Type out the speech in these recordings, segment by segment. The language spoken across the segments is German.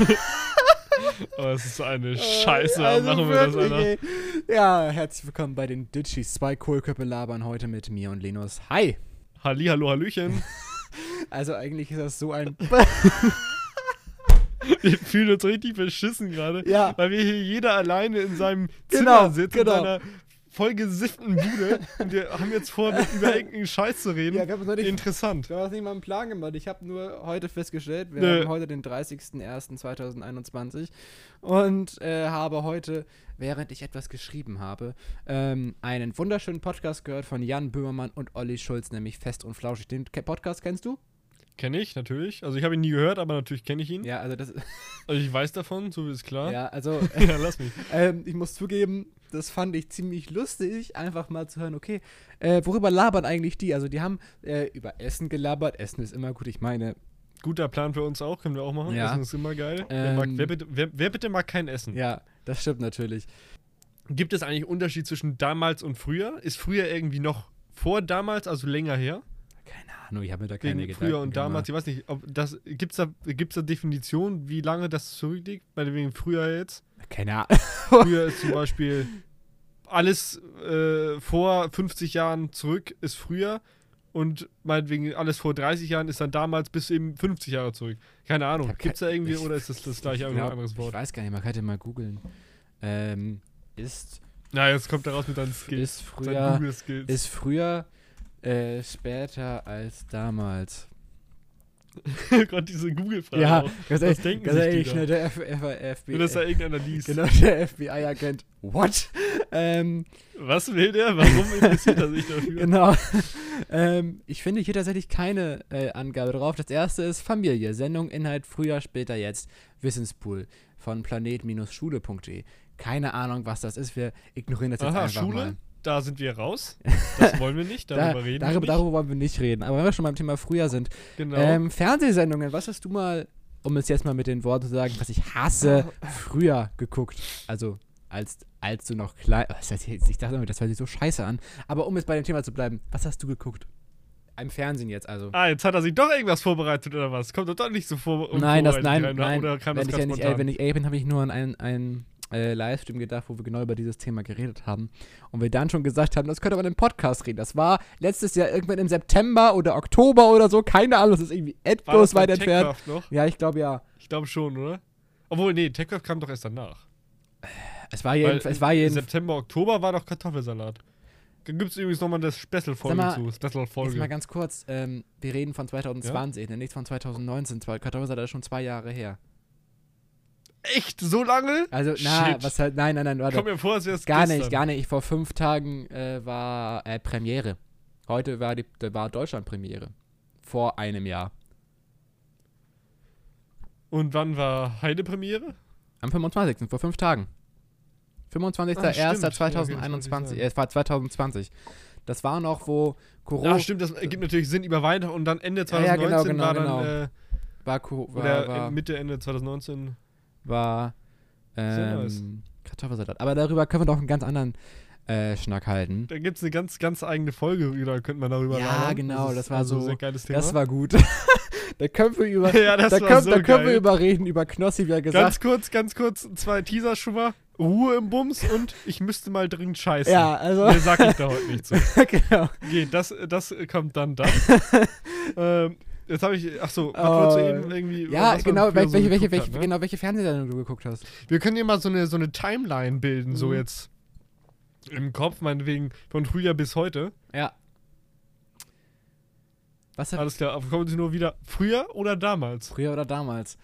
Oh, das ist so eine Scheiße. Also machen wir das, Alter. ey. Ja, herzlich willkommen bei den Ditchies. Zwei Kohlköpfe labern heute mit mir und Linus. Hi. Halli, hallo, hallöchen. Also eigentlich ist das so ein... Wir fühlen uns richtig beschissen gerade, Ja. weil wir hier jeder alleine in seinem Genau, Zimmer sitzt, genau. in seiner vollgesifften Bude und wir haben jetzt vor, mit über irgendeinen Scheiß zu reden. Ja, wir haben uns nicht- Interessant. Du hast nicht mal einen Plan gemacht. Ich habe nur heute festgestellt, wir Nö. haben heute den 30.01.2021 und äh, habe heute, während ich etwas geschrieben habe, ähm, einen wunderschönen Podcast gehört von Jan Böhmermann und Olli Schulz, nämlich Fest und Flauschig. Den Podcast kennst du? Kenne ich, natürlich. Also ich habe ihn nie gehört, aber natürlich kenne ich ihn. Ja, also das Also ich weiß davon, so ist klar. ja, also ja lass mich. ähm, ich muss zugeben, das fand ich ziemlich lustig, einfach mal zu hören, okay, äh, worüber labern eigentlich die? Also die haben äh, über Essen gelabert. Essen ist immer gut, ich meine, Guter Plan für uns auch, können wir auch machen. Ja. Essen ist immer geil. wer, mag, Ähm, wer, bitte, wer, wer bitte mag kein Essen? ja, das stimmt natürlich. Gibt es eigentlich Unterschied zwischen damals und früher? Ist früher irgendwie noch vor damals, also länger her? Keine Ahnung, ich habe mir da keine Wegen Gedanken früher und damals, gemacht. ich weiß nicht, ob das gibt's da gibt's da Definition, wie lange das zurückliegt? Bei wegen früher jetzt. Keine Ahnung. Früher ist zum Beispiel alles äh, vor 50 Jahren zurück ist früher und meinetwegen alles vor 30 Jahren ist dann damals bis eben 50 Jahre zurück. Keine Ahnung. Gibt es da irgendwie ich- oder ist das das gleiche Ich nur ein glaub, anderes Ich Wort? weiß gar nicht, man könnte mal googeln. Ähm, ist, Na, jetzt kommt er raus mit deinen Skills. ist früher, ist früher äh, später als damals. Gott, diese Google-Frage Ja, auch. ganz Was ehrlich, denken ganz ehrlich, schnell, da? der F F FBI. Wenn das da irgendeiner liest. genau, der FBI-Agent. What? ähm, Was will der? Warum interessiert er sich dafür? genau. ähm, ich finde hier tatsächlich keine äh, Angabe drauf. Das erste ist Familie. Sendung, Inhalt, früher, später, jetzt. Wissenspool von planet-schule.de. Keine Ahnung, was das ist. Wir ignorieren das jetzt Aha, einfach Schule? mal. Da sind wir raus. Das wollen wir nicht. Darüber Da, reden darüber, wir nicht. darüber wollen wir nicht reden. Aber wenn wir schon beim Thema früher sind. Genau. Ähm, Fernsehsendungen, was hast du mal, um es jetzt mal mit den Worten zu sagen, was ich hasse, früher geguckt? Also, als, als du noch klein. ich dachte immer, das hört sich so scheiße an. Aber um jetzt bei dem Thema zu bleiben, was hast du geguckt? Im Fernsehen jetzt also. ah, jetzt hat er sich doch irgendwas vorbereitet oder was? Kommt doch doch nicht so vor. nein, das, nein, rein, nein. Oder kam wenn, das ich ja nicht, ey, wenn ich ehrlich bin, habe ich nur an einen, einen äh, Livestream gedacht, wo wir genau über dieses Thema geredet haben. Und wir dann schon gesagt haben, das könnte man im Podcast reden. Das war letztes Jahr irgendwann im September oder Oktober oder so. Keine Ahnung, das ist irgendwie bei weit entfernt. Noch? Ja, ich glaube ja. Ich glaube schon, oder? Obwohl, nee, Techcraft kam doch erst danach. Es war jeden, es war im jeden, September, Oktober war doch Kartoffelsalat. Da gibt es übrigens nochmal das Special-Folge zu. Jetzt mal Special-Folge. ganz kurz, ähm, wir reden von 2020, ne, nicht von 2019. Zwei- Kartoffelsalat ist schon zwei Jahre her. Echt? So lange? Also, na, Shit. was halt, nein, nein, nein, warte. Kommt mir vor, als es Gar gestern. nicht, gar nicht. Vor fünf Tagen äh, war äh, Premiere. Heute war, die, war Deutschland-Premiere. Vor einem Jahr. Und wann war Heide-Premiere? Am 25. vor fünf Tagen. Ah, stimmt. Ja, 25.01.2021. sagen. äh, es war 2020. Das war noch, wo Corona. Ja, stimmt, das ergibt natürlich Sinn über Weihnachten und dann Ende Ja, ja, 2019 genau, genau, war dann, genau. äh, war, oder war, war, Mitte, Ende 2019. war ähm, Kartoffelsalat. Aber darüber können wir doch einen ganz anderen äh, Schnack halten. Da gibt es eine ganz, ganz eigene Folge, da könnte man darüber Ja, labern. genau, ist das war also so- ein geiles Thema. Das war gut. da können wir über. ja, das da war können, so da können wir überreden über Knossi, wie er gesagt Ganz kurz, ganz kurz, zwei Teaser schon mal. Ruhe im Bums und ich müsste mal dringend scheißen. Ja, also. Mehr sag ich da heute nicht zu. genau. Okay, das, das kommt dann dann. ähm, jetzt habe ich, ach so, was Oh. wolltest irgendwie, Ja, genau, welche, so welche, welche, hat, ne? genau, welche Fernsehsendung du geguckt hast. Wir können hier mal so eine, so eine Timeline bilden, so Mhm. jetzt im Kopf, meinetwegen von früher bis heute. Ja. Was Alles klar, aber kommen Sie nur wieder früher oder damals? früher oder damals?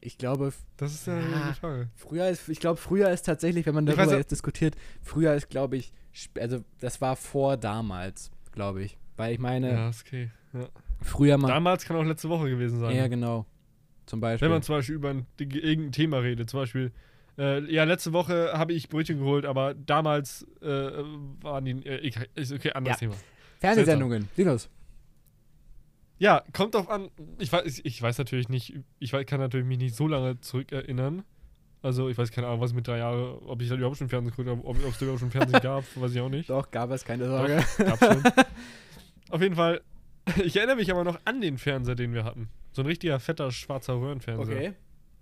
Ich glaube, Das ist ja die Frage. früher ist, ich glaube, früher ist tatsächlich, wenn man darüber weiß jetzt diskutiert, früher ist, glaube ich, also das war vor damals, glaube ich. Weil ich meine, Ja, ist okay. Ja. Früher mal. Damals kann auch letzte Woche gewesen sein. Ja, genau. Zum Beispiel. Wenn man zum Beispiel über ein, irgendein Thema redet, zum Beispiel, äh, ja, letzte Woche habe ich Brötchen geholt, aber damals äh, waren die, äh, ist okay, anderes Ja. Thema. Fernsehsendungen. Linus. Ja, kommt drauf an, ich weiß, ich weiß natürlich nicht, ich weiß, kann natürlich mich nicht so lange zurückerinnern. Also, ich weiß keine Ahnung, was mit drei Jahren, ob ich da überhaupt schon Fernsehen geguckt habe, ob es überhaupt schon Fernsehen gab, weiß ich auch nicht. Doch, gab es, keine Doch, Sorge. gab's schon. Auf jeden Fall, ich erinnere mich aber noch an den Fernseher, den wir hatten. So ein richtiger fetter schwarzer Röhrenfernseher. Okay.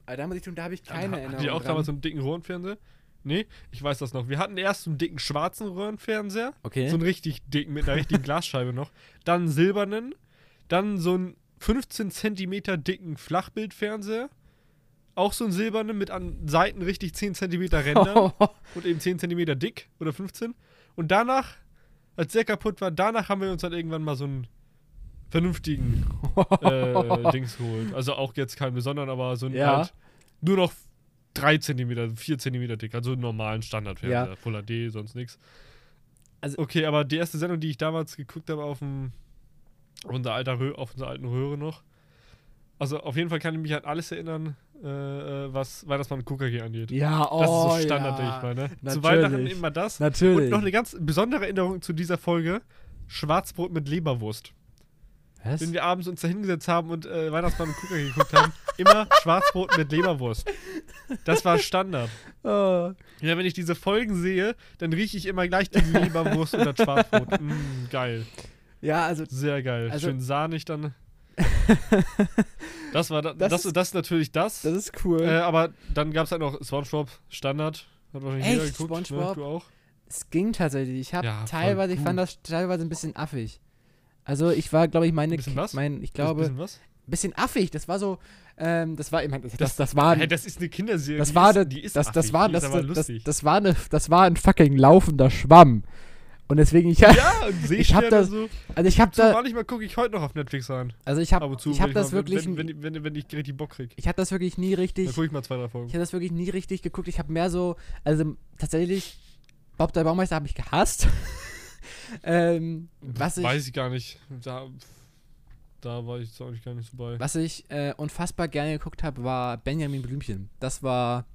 Aber da muss ich tun, da habe ich keine Erinnerung. Hatten die auch dran. damals so einen dicken Röhrenfernseher? Nee, ich weiß das noch. Wir hatten erst so einen dicken schwarzen Röhrenfernseher. Okay. So einen richtig dicken, mit einer richtigen Glasscheibe noch. Dann einen silbernen. Dann so einen 15 Zentimeter dicken Flachbildfernseher. Auch so einen silbernen mit an Seiten richtig 10 Zentimeter Rändern. und eben 10 Zentimeter dick oder 15. Und danach, als der kaputt war, danach haben wir uns dann irgendwann mal so einen vernünftigen äh, Dings geholt. Also auch jetzt keinen besonderen, aber so ein Ja. halt nur noch 3 Zentimeter, 4 Zentimeter dick, also einen normalen Standardfernseher. Ja. Full HD, sonst nichts. Also- okay, aber die erste Sendung, die ich damals geguckt habe auf dem auf unser alter auf unserer alten Röhre noch. Also auf jeden Fall kann ich mich an alles erinnern, äh, äh, was Weihnachtsmann und KKG angeht. Ja, oh, Das ist so Standard, ja. ich mal, ne? Zu Natürlich. Weihnachten immer das. Natürlich. Und noch eine ganz besondere Erinnerung zu dieser Folge: Schwarzbrot mit Leberwurst. Was? Wenn wir abends uns da hingesetzt haben und äh, Weihnachtsmann und KKG geguckt haben, immer Schwarzbrot mit Leberwurst. Das war Standard. Oh. Ja, wenn ich diese Folgen sehe, dann rieche ich immer gleich die Leberwurst und das Schwarzbrot. Mm, geil. Ja, also Sehr geil. Also- Schön sahnig dann. Das war da, Das das, das, ist- ist natürlich das. das ist cool. äh, aber dann gab es halt noch SpongeBob Standard. Hat wahrscheinlich jeder Echt? geguckt. SpongeBob? Ne? Du auch? Es ging tatsächlich. Ich habe Ja, teilweise, ich fand das teilweise ein bisschen affig. Also ich war, glaube ich, meine, Ein bisschen was? mein, ich glaube, Bisschen was? bisschen affig. Das war so, ähm, das war, ich meine, das, das, war, Hey, das ist eine Kinderserie. das die war, ist, ne- die ist das, das affig, war, das, das, das, lustig. das war eine, das war ein fucking laufender Schwamm. Und deswegen, ich, ja, und Ich hab Seesterne das- so. also ich habe da, manchmal gucke ich heute noch auf Netflix rein. also ich Ab habe, ich habe das mal, wirklich, Wenn, wenn, wenn, wenn ich richtig Bock krieg. ich habe das wirklich nie richtig, Dann gucke ich mal zwei, drei Folgen. Ich habe das wirklich nie richtig geguckt. Ich habe mehr so, also tatsächlich, Bob der Baumeister habe ich gehasst. ähm, was ich, Weiß ich gar nicht. Da, da war ich jetzt eigentlich gar nicht so bei. was ich äh, unfassbar gerne geguckt habe, war Benjamin Blümchen. Das war.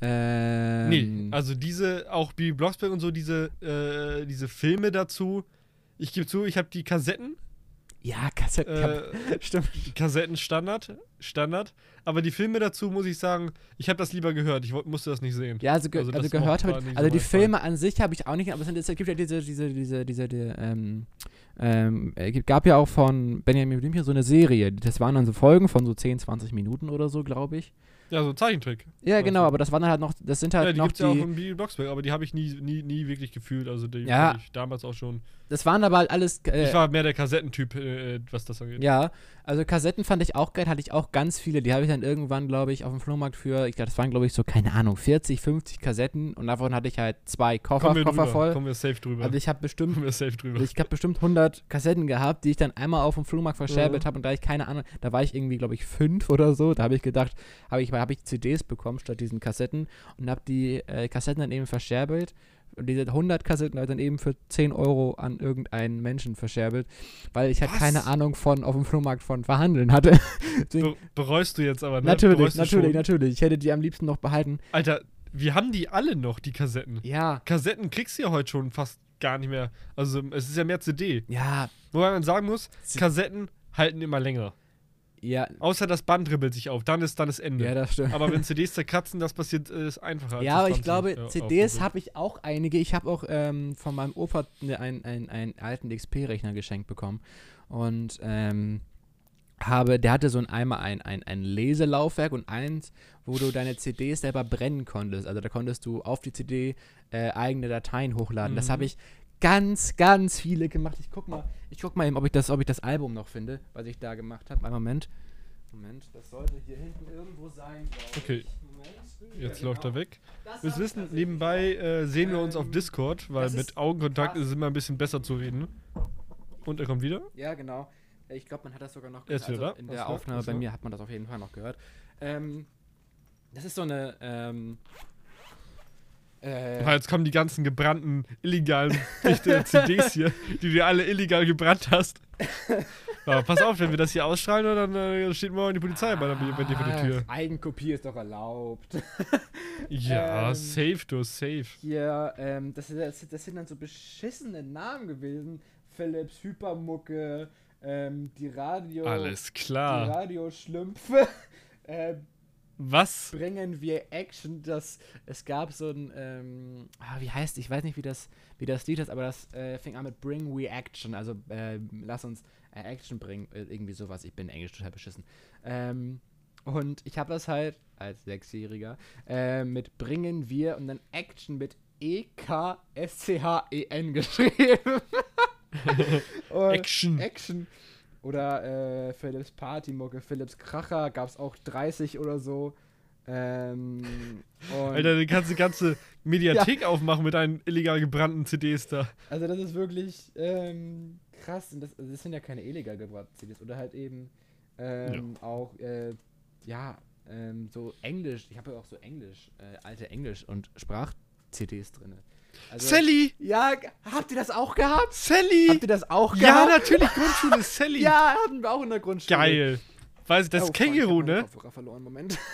Ähm, Nee, also diese, auch Bibi Blocksberg und so, diese, äh, diese Filme dazu. Ich gebe zu, ich habe die Kassetten. Ja, Kassetten. Äh, Stimmt. Kassetten Standard. Aber die Filme dazu, muss ich sagen, ich habe das lieber gehört. Ich musste das nicht sehen. Ja, also, ge Also also, gehört habe ich. nicht so Also die mein Fall. Filme an sich habe ich auch nicht, aber es, sind, es gibt ja diese, diese, diese, diese, die, ähm, ähm, es gibt- gab ja auch von Benjamin Blümchen so eine Serie. Das waren dann so Folgen von so 10, 20 Minuten oder so, glaube ich. Ja, so Zeichentrick. Ja, genau, du? aber das waren dann halt noch, das sind halt ja, die noch gibt es ja auch die, in Bibi Blocksberg, aber die habe ich nie, nie, nie wirklich gefühlt. Also die Ja. ich damals auch schon. das waren aber halt alles, äh, ich war mehr der Kassettentyp, äh, was das angeht. ja, also Kassetten fand ich auch geil, hatte ich auch ganz viele, die habe ich dann irgendwann, glaube ich, auf dem Flohmarkt für, ich glaube, das waren, glaube ich, so, keine Ahnung, 40, 50 Kassetten und davon hatte ich halt zwei Koffer, Kommen wir Koffer drüber. voll. Kommen wir safe drüber. Also ich habe bestimmt Kommen wir safe drüber. Ich habe bestimmt 100 Kassetten gehabt, die ich dann einmal auf dem Flohmarkt verscherbelt Ja. habe und da ich keine Ahnung, da war ich irgendwie, glaube ich, fünf oder so, da habe ich gedacht, habe ich, hab ich CDs bekommen statt diesen Kassetten und habe die äh, Kassetten dann eben verscherbelt und diese 100 Kassetten habe ich dann eben für 10 Euro an irgendeinen Menschen verscherbelt, weil ich halt Was? keine Ahnung von auf dem Flohmarkt von Verhandeln hatte. Deswegen, Be bereust du jetzt aber, ne? natürlich, natürlich, schon? natürlich. Ich hätte die am liebsten noch behalten. Alter, wir haben die alle noch, die Kassetten. Ja, Kassetten kriegst du ja heute schon fast gar nicht mehr. Also es ist ja mehr CD. ja, Wobei man sagen muss, Kassetten halten immer länger. Ja, Außer das Band ribbelt sich auf, dann ist dann das Ende. ja, das stimmt. aber wenn CDs zerkratzen, das passiert, äh, ist einfacher. Ja, das aber ich glaube, CDs habe ich auch einige. Ich habe auch ähm, von meinem Opa ne, einen, einen, einen alten XP-Rechner geschenkt bekommen. Und ähm, habe, der hatte so ein einmal ein, ein, ein Leselaufwerk und eins, wo du deine CDs selber brennen konntest. Also da konntest du auf die CD äh, eigene Dateien hochladen. Das Mhm. habe ich ganz, ganz viele gemacht. Ich guck mal, ich guck mal eben, ob ich das, ob ich das Album noch finde, was ich da gemacht habe. Einen Moment. Moment, das sollte hier hinten irgendwo sein. Okay. Moment. Jetzt Ja, läuft genau. er weg. Das Wir wissen, nebenbei äh, sehen wir uns auf Ähm, Discord, weil mit Augenkontakt krass. ist es immer ein bisschen besser zu reden. Und er kommt wieder. Ja, genau. Ich glaube, man hat das sogar noch ist wieder also? In der Aufnahme bei mir hat man das auf jeden Fall noch gehört. Ähm, das ist so eine. Ähm, äh, Ah, jetzt kommen die ganzen gebrannten, illegalen CDs hier, die du alle illegal gebrannt hast. Aber pass auf, wenn wir das hier ausstrahlen, dann äh, steht morgen die Polizei bei, der- bei dir vor der Tür. Ah, Eigenkopie ist doch erlaubt. Ja, Ähm, safe, du, safe. Hier, ähm, das, das, das sind dann so beschissene Namen gewesen. Philips, Hypermucke, ähm, die Radio. Alles Die klar. Radioschlümpfe. äh, Was? bringen wir Action. Das, es gab so ein, ähm, ah, wie heißt, ich weiß nicht, wie das, wie das Lied ist, aber das äh, fing an mit Bring We Action. Also äh, lass uns äh, Action bringen, äh, irgendwie sowas. Ich bin Englisch total beschissen. Ähm, Und ich habe das halt als Sechsjähriger äh, mit Bringen wir und dann Action mit E-K-S-C-H-E-N geschrieben. Action. Action. Oder äh, Philips Partymucke, Philips Kracher, gab es auch 30 oder so. Ähm, und Alter, du kannst die ganze Mediathek aufmachen mit deinen illegal gebrannten CDs da. Also das ist wirklich ähm, krass. Und das, also das sind ja keine illegal gebrannten CDs. Oder halt eben ähm, auch, äh, ja, ähm, so Englisch. Ich habe ja auch so Englisch, äh, alte Englisch- und Sprach-CDs drin. Also, Sally! Ja, habt ihr das auch gehabt? Sally! Habt ihr das auch ja, gehabt? natürlich, Grundschule Sally. Ja, hatten wir auch in der Grundschule. Geil. Weiß ich, das Oh, ich Känguru, meinen ne? Kopfhörer verloren, Moment.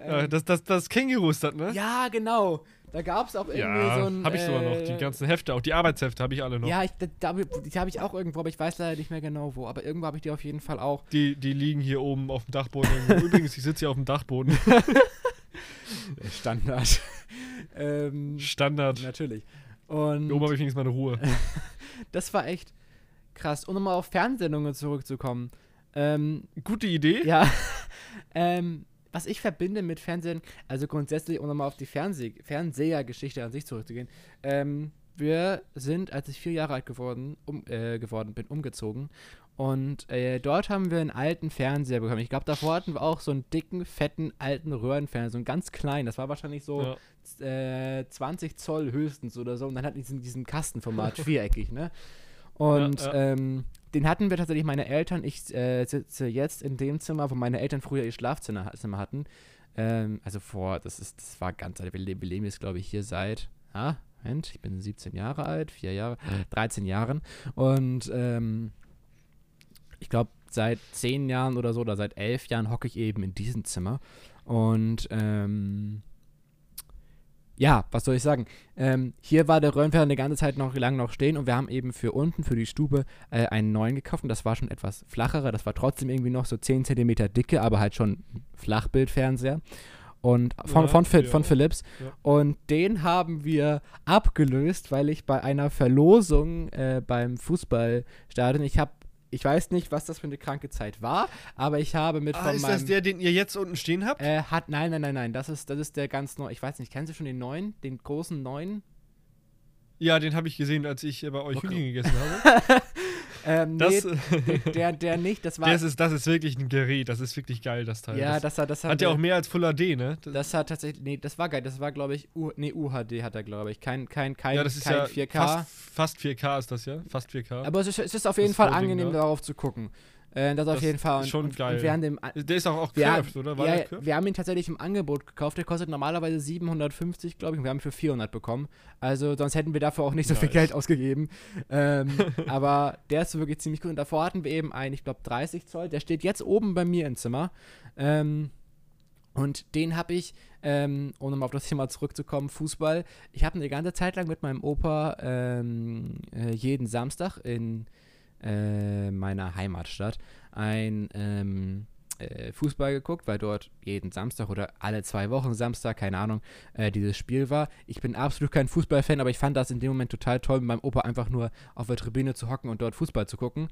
Ja, Ähm, das, das, das Känguru ist das, ne? ja, genau. Da gab es auch irgendwie Ja, so ein. hab ich sogar noch. Die äh, ganzen Hefte, auch die Arbeitshefte habe ich alle noch. Ja, ich, da, die habe ich auch irgendwo, aber ich weiß leider nicht mehr genau wo. Aber irgendwo habe ich die auf jeden Fall auch. Die, die liegen hier oben auf dem Dachboden. Übrigens, ich sitze hier auf dem Dachboden. Standard. ähm, Standard. natürlich. Hier oben Und habe ich wenigstens meine Ruhe. das war echt krass. Und um mal auf Fernsehsendungen zurückzukommen. Ähm, Gute Idee. ja, ähm, was ich verbinde mit Fernsehen, also grundsätzlich, um nochmal auf die Fernseh Fernsehergeschichte an sich zurückzugehen, ähm, wir sind, als ich vier Jahre alt geworden, um, äh, geworden bin, umgezogen. Und äh, dort haben wir einen alten Fernseher bekommen. Ich glaube, davor hatten wir auch so einen dicken, fetten, alten Röhrenfernseher, so einen ganz kleinen. Das war wahrscheinlich so Ja. äh, 20 Zoll höchstens oder so. Und dann hat diesen, diesen Kastenformat, viereckig, ne? Und Ja, Ähm, den hatten wir tatsächlich meine Eltern. Ich äh, sitze jetzt in dem Zimmer, wo meine Eltern früher ihr Schlafzimmer Zimmer hatten. Ähm, also vor, das ist, das war ganz alt. Wir, wir leben jetzt, glaube ich, hier seit, ah, Moment, ich bin 17 Jahre alt, vier Jahre, 13 Jahren. Und ähm, ich glaube, seit 10 Jahren oder so, oder seit 11 Jahren hocke ich eben in diesem Zimmer. Und ähm, ja, was soll ich sagen? Ähm, hier war der Röhrenfernseher eine ganze Zeit noch lang noch stehen und wir haben eben für unten, für die Stube, äh, einen neuen gekauft und das war schon etwas flacherer. Das war trotzdem irgendwie noch so 10 cm dicke, aber halt schon Flachbildfernseher. Und von, Ja, von, Phil- ja. von Philips. Ja. Und den haben wir abgelöst, weil ich bei einer Verlosung äh, beim Fußballstadion, ich habe, ich weiß nicht, was das für eine kranke Zeit war, aber ich habe mit Ah, von ist meinem. das der, den ihr jetzt unten stehen habt? Äh, hat, nein, nein, nein, nein, das ist, das ist der ganz neu. Ich weiß nicht, kennen Sie schon den neuen, den großen neuen? ja, den habe ich gesehen, als ich bei euch Okay. Hühnchen gegessen habe. Ähm, Das, nee, der, der nicht, das war. das, ist, das ist wirklich ein Gerät. Das ist wirklich geil, das Teil. ja, das das hat, das hat, hat ja auch mehr als Full HD, ne? Das, Das hat tatsächlich, nee, das war geil. Das war, glaube ich, U, nee, UHD hat er, glaube ich. Kein, kein, kein, ja, das ist kein ja 4K. Fast, fast 4K ist das ja. Fast 4K. aber es ist, es ist auf jeden Fall angenehm, da. darauf zu gucken. Äh, das auf Das jeden Fall. ist schon und, geil. Und während dem, der ist auch, auch wir, curved, oder? War ja, wir haben ihn tatsächlich im Angebot gekauft. Der kostet normalerweise 750, glaube ich. Und wir haben ihn für 400 bekommen. Also sonst hätten wir dafür auch nicht so viel Nice. Geld ausgegeben. Ähm, aber der ist wirklich ziemlich gut. Und davor hatten wir eben einen, ich glaube, 30 Zoll. Der steht jetzt oben bei mir im Zimmer. Ähm, und den habe ich, ähm, um nochmal auf das Thema zurückzukommen, Fußball. Ich habe eine ganze Zeit lang mit meinem Opa ähm, äh, jeden Samstag in äh, meiner Heimatstadt ein ähm, äh, Fußball geguckt, weil dort jeden Samstag oder alle zwei Wochen Samstag, keine Ahnung, äh, dieses Spiel war. Ich bin absolut kein Fußballfan, aber ich fand das in dem Moment total toll, mit meinem Opa einfach nur auf der Tribüne zu hocken und dort Fußball zu gucken.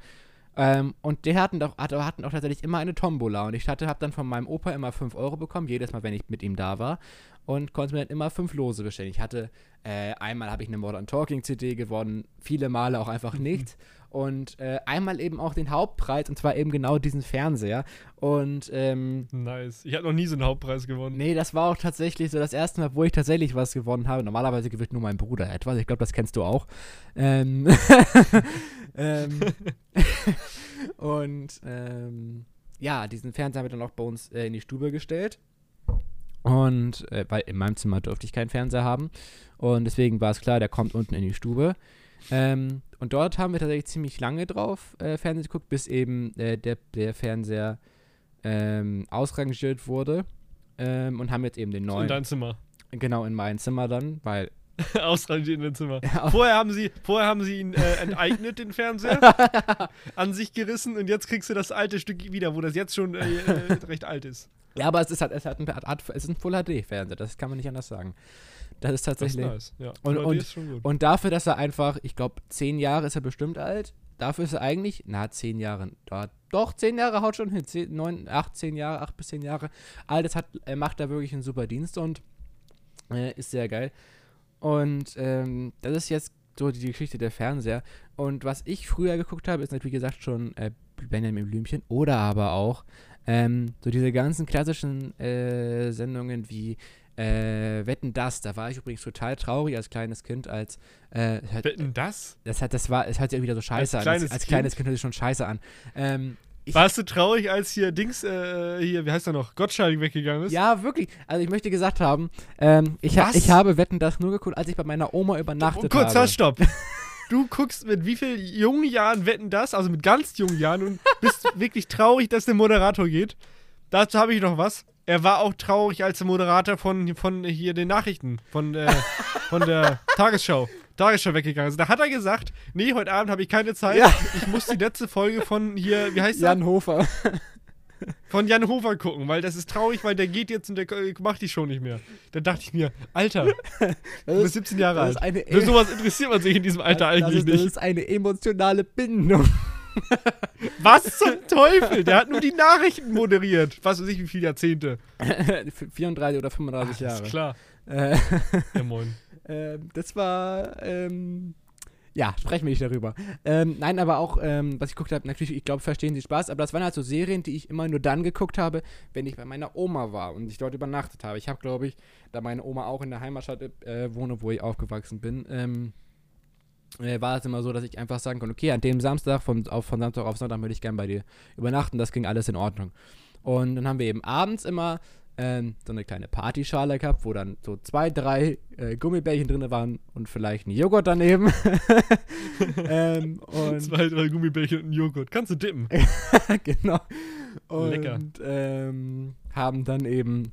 Ähm, und die hatten doch, hatte, hatten auch tatsächlich immer eine Tombola. Und ich hatte, habe dann von meinem Opa immer 5 Euro bekommen, jedes Mal, wenn ich mit ihm da war. Und konnte mir dann immer 5 Lose bestellen. Ich hatte, äh, einmal habe ich eine Modern Talking CD gewonnen, viele Male auch einfach nicht. Und äh, einmal eben auch den Hauptpreis, und zwar eben genau diesen Fernseher. Und ähm, Nice. Ich habe noch nie so einen Hauptpreis gewonnen. Nee, das war auch tatsächlich so das erste Mal, wo ich tatsächlich was gewonnen habe. Normalerweise gewinnt nur mein Bruder etwas. Ich glaube, das kennst du auch. Ähm, ähm, und ähm, ja, diesen Fernseher haben wir dann auch bei uns äh, in die Stube gestellt. Und äh, weil in meinem Zimmer durfte ich keinen Fernseher haben. Und deswegen war es klar, der kommt unten in die Stube. Ähm, und dort haben wir tatsächlich ziemlich lange drauf äh, Fernsehen geguckt, bis eben äh, der, der Fernseher ähm, ausrangiert wurde. Ähm, und haben jetzt eben den In neuen. dein Zimmer. genau, in mein Zimmer dann, weil. Ausrangiert in dein Zimmer. Vorher haben sie, vorher haben sie ihn äh, enteignet, den Fernseher, an sich gerissen und jetzt kriegst du das alte Stück wieder, wo das jetzt schon äh, äh, recht alt ist. ja, aber es ist halt, es hat ein, Art, es ist ein Full HD-Fernseher, das kann man nicht anders sagen. Das ist Das ist tatsächlich. nice. Ja. Und- und-. Und dafür, dass er einfach, ich glaube, zehn Jahre ist er bestimmt alt. dafür ist er eigentlich, na, zehn Jahre, da, doch, zehn Jahre haut schon hin, zehn, neun, acht, zehn Jahre, acht bis zehn Jahre. All das hat, er macht da wirklich einen super Dienst und äh, ist sehr geil. Und ähm, das ist jetzt so die Geschichte der Fernseher. Und was ich früher geguckt habe, ist natürlich, wie gesagt, schon äh, Benjamin Blümchen oder aber auch ähm, so diese ganzen klassischen äh, Sendungen wie äh, Wetten das, da war ich übrigens total traurig als kleines Kind, als äh, hört, Wetten das? das hat, das war, es hört sich irgendwie so scheiße Als an. kleines als Kind? kleines Kind hört sich schon scheiße an. Ähm, ich, Warst du traurig, als hier Dings, äh, hier, wie heißt er noch, Gottschalk weggegangen ist? ja, wirklich. Also ich möchte gesagt haben, ähm, ich, ha ich habe Wetten das nur geguckt, als ich bei meiner Oma übernachtet Oh, kurz, habe. halt, stopp. Du guckst mit wie vielen jungen Jahren wetten das, also mit ganz jungen Jahren und bist wirklich traurig, dass der Moderator geht. Dazu habe ich noch was. Er war auch traurig als der Moderator von, von hier den Nachrichten, von, äh, von der Tagesschau. Tagesschau weggegangen ist. Da hat er gesagt, nee, heute Abend habe ich keine Zeit. Ja. Ich muss die letzte Folge von hier, wie heißt Jan Hofer. der? Von Jan Hofer gucken, weil das ist traurig, weil der geht jetzt und der äh, macht die Show nicht mehr. Dann dachte ich mir, Alter, du Das bist ist, 17 Jahre das ist alt. Für sowas interessiert man sich in diesem Alter das eigentlich ist, das nicht. ist eine emotionale Bindung. Was zum Teufel? Der hat nur die Nachrichten moderiert. Was weiß ich, wie viele Jahrzehnte. 34 oder 35 Jahre. Ist klar. Äh, Ja, moin. Ähm, das war, ähm, ja, sprechen wir nicht darüber. Ähm, nein, aber auch, ähm, was ich geguckt habe, natürlich, ich glaube, verstehen Sie Spaß, aber das waren halt so Serien, die ich immer nur dann geguckt habe, wenn ich bei meiner Oma war und ich dort übernachtet habe. Ich habe, glaube ich, da meine Oma auch in der Heimatstadt äh, wohne, wo ich aufgewachsen bin, ähm, äh, war es immer so, dass ich einfach sagen konnte, okay, an dem Samstag, von, auf, von Samstag auf Sonntag würde ich gerne bei dir übernachten, das ging alles in Ordnung. Und dann haben wir eben abends immer ähm, so eine kleine Partyschale gehabt, wo dann so zwei, drei äh, Gummibärchen drin waren und vielleicht ein Joghurt daneben. ähm, und Zwei, drei Gummibärchen und ein Joghurt. Kannst du dippen. genau. Und Lecker. Ähm, haben dann eben äh,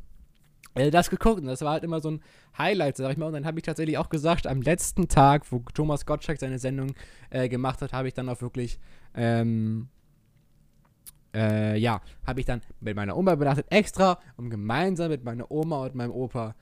das geguckt und das war halt immer so ein Highlight, sag ich mal. Und dann habe ich tatsächlich auch gesagt, am letzten Tag, wo Thomas Gottschalk seine Sendung äh, gemacht hat, habe ich dann auch wirklich, ähm, äh, ja, habe ich dann mit meiner Oma übernachtet, extra, um gemeinsam mit meiner Oma und meinem Opa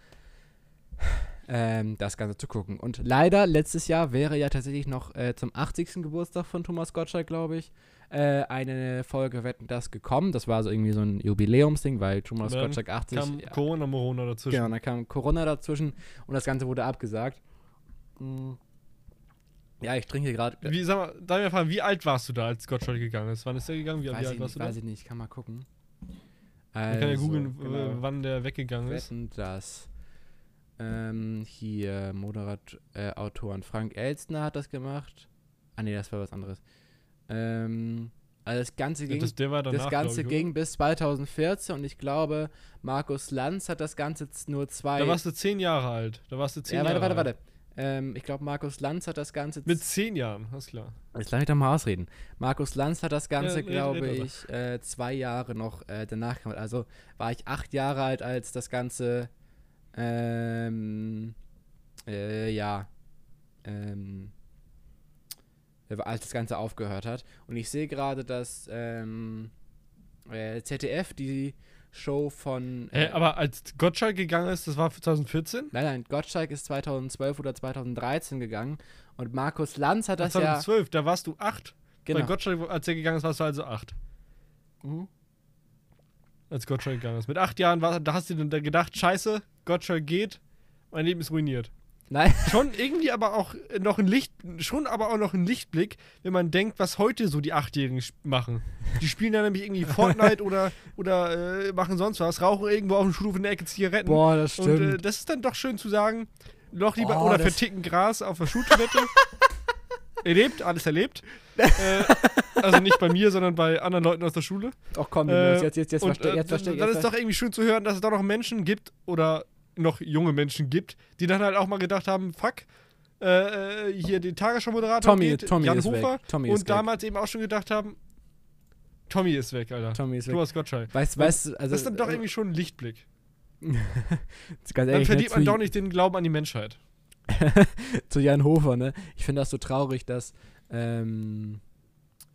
ähm, das Ganze zu gucken. Und leider, letztes Jahr wäre ja tatsächlich noch äh, zum 80. Geburtstag von Thomas Gottschalk, glaube ich, äh, eine Folge Wetten das gekommen. Das war so irgendwie so ein Jubiläumsding, weil Thomas Dann Gottschalk 80. Kam ja, Corona Morona dazwischen. genau, dann kam Corona dazwischen und das Ganze wurde abgesagt. Mm. Ja, ich trinke gerade. Wie, sag mal, darf ich mal fragen, wie alt warst du da, als Gottschalk gegangen ist? Wann ist der gegangen? Wie, wie Weiß, alt ich warst nicht, du weiß da? ich nicht, kann mal gucken. Man kann ja Also, googeln, genau. wann der weggegangen ist. Wetten das. Ähm, hier, Moderat, äh, Autoren. Frank Elstner hat das gemacht. Ah, nee, das war was anderes. Ähm, also das Ganze Ja, ging, das, danach, das Ganze ich, ging bis 2014 und ich glaube, Markus Lanz hat das Ganze nur zwei. Da warst du zehn Jahre alt. Da warst du zehn ja, warte, Jahre warte, alt. warte. Ähm, ich glaube, Markus Lanz hat das Ganze. Mit zehn Jahren, alles klar. Jetzt lass mich doch mal ausreden. Markus Lanz hat das Ganze, red- glaube ich, äh, zwei Jahre noch äh, danach gemacht. Also war ich acht Jahre alt, als das Ganze, ähm, äh, ja, ähm, äh, als das Ganze aufgehört hat. Und ich sehe gerade, dass ähm, äh, ZDF die Show von. Äh, aber als Gottschalk gegangen ist, das war 2014? Nein, nein, Gottschalk ist 2012 oder 2013 gegangen und Markus Lanz hat das ja. 2012, da warst du acht. Bei Genau. Gottschalk, als er gegangen ist, warst du also acht. Mhm. Als Gottschalk gegangen ist. Mit acht Jahren war, da hast du dann gedacht, scheiße, Gottschalk geht, mein Leben ist ruiniert. Nein. Schon irgendwie aber auch noch ein Licht, schon aber auch noch ein Lichtblick, wenn man denkt, was heute so die Achtjährigen machen. Die spielen dann nämlich irgendwie Fortnite oder, oder äh, machen sonst was, rauchen irgendwo auf dem Schulhof in der Ecke Zigaretten. Boah, das Und stimmt. äh, das ist dann doch schön zu sagen, noch lieber Oh, oder verticken Gras auf der Schultoilette. erlebt, alles erlebt. äh, also nicht bei mir, sondern bei anderen Leuten aus der Schule. Ach komm, Äh, jetzt, jetzt, jetzt, und verstehe äh, jetzt versteh, dann jetzt ist doch irgendwie schön zu hören, dass es da noch Menschen gibt oder noch junge Menschen gibt, die dann halt auch mal gedacht haben, fuck, äh, äh, hier den Tagesschau-Moderator Tommy, geht, Tommy Jan ist Hofer weg. Tommy und ist weg. damals eben auch schon gedacht haben, Tommy ist weg, Alter. Tommy ist weg. Thomas Gottschalk. Weißt, weißt also. das ist dann doch äh, irgendwie schon ein Lichtblick. ganz Dann ehrlich, verdient ne, man doch nicht den Glauben an die Menschheit. zu Jan Hofer, ne? Ich finde das so traurig, dass ähm,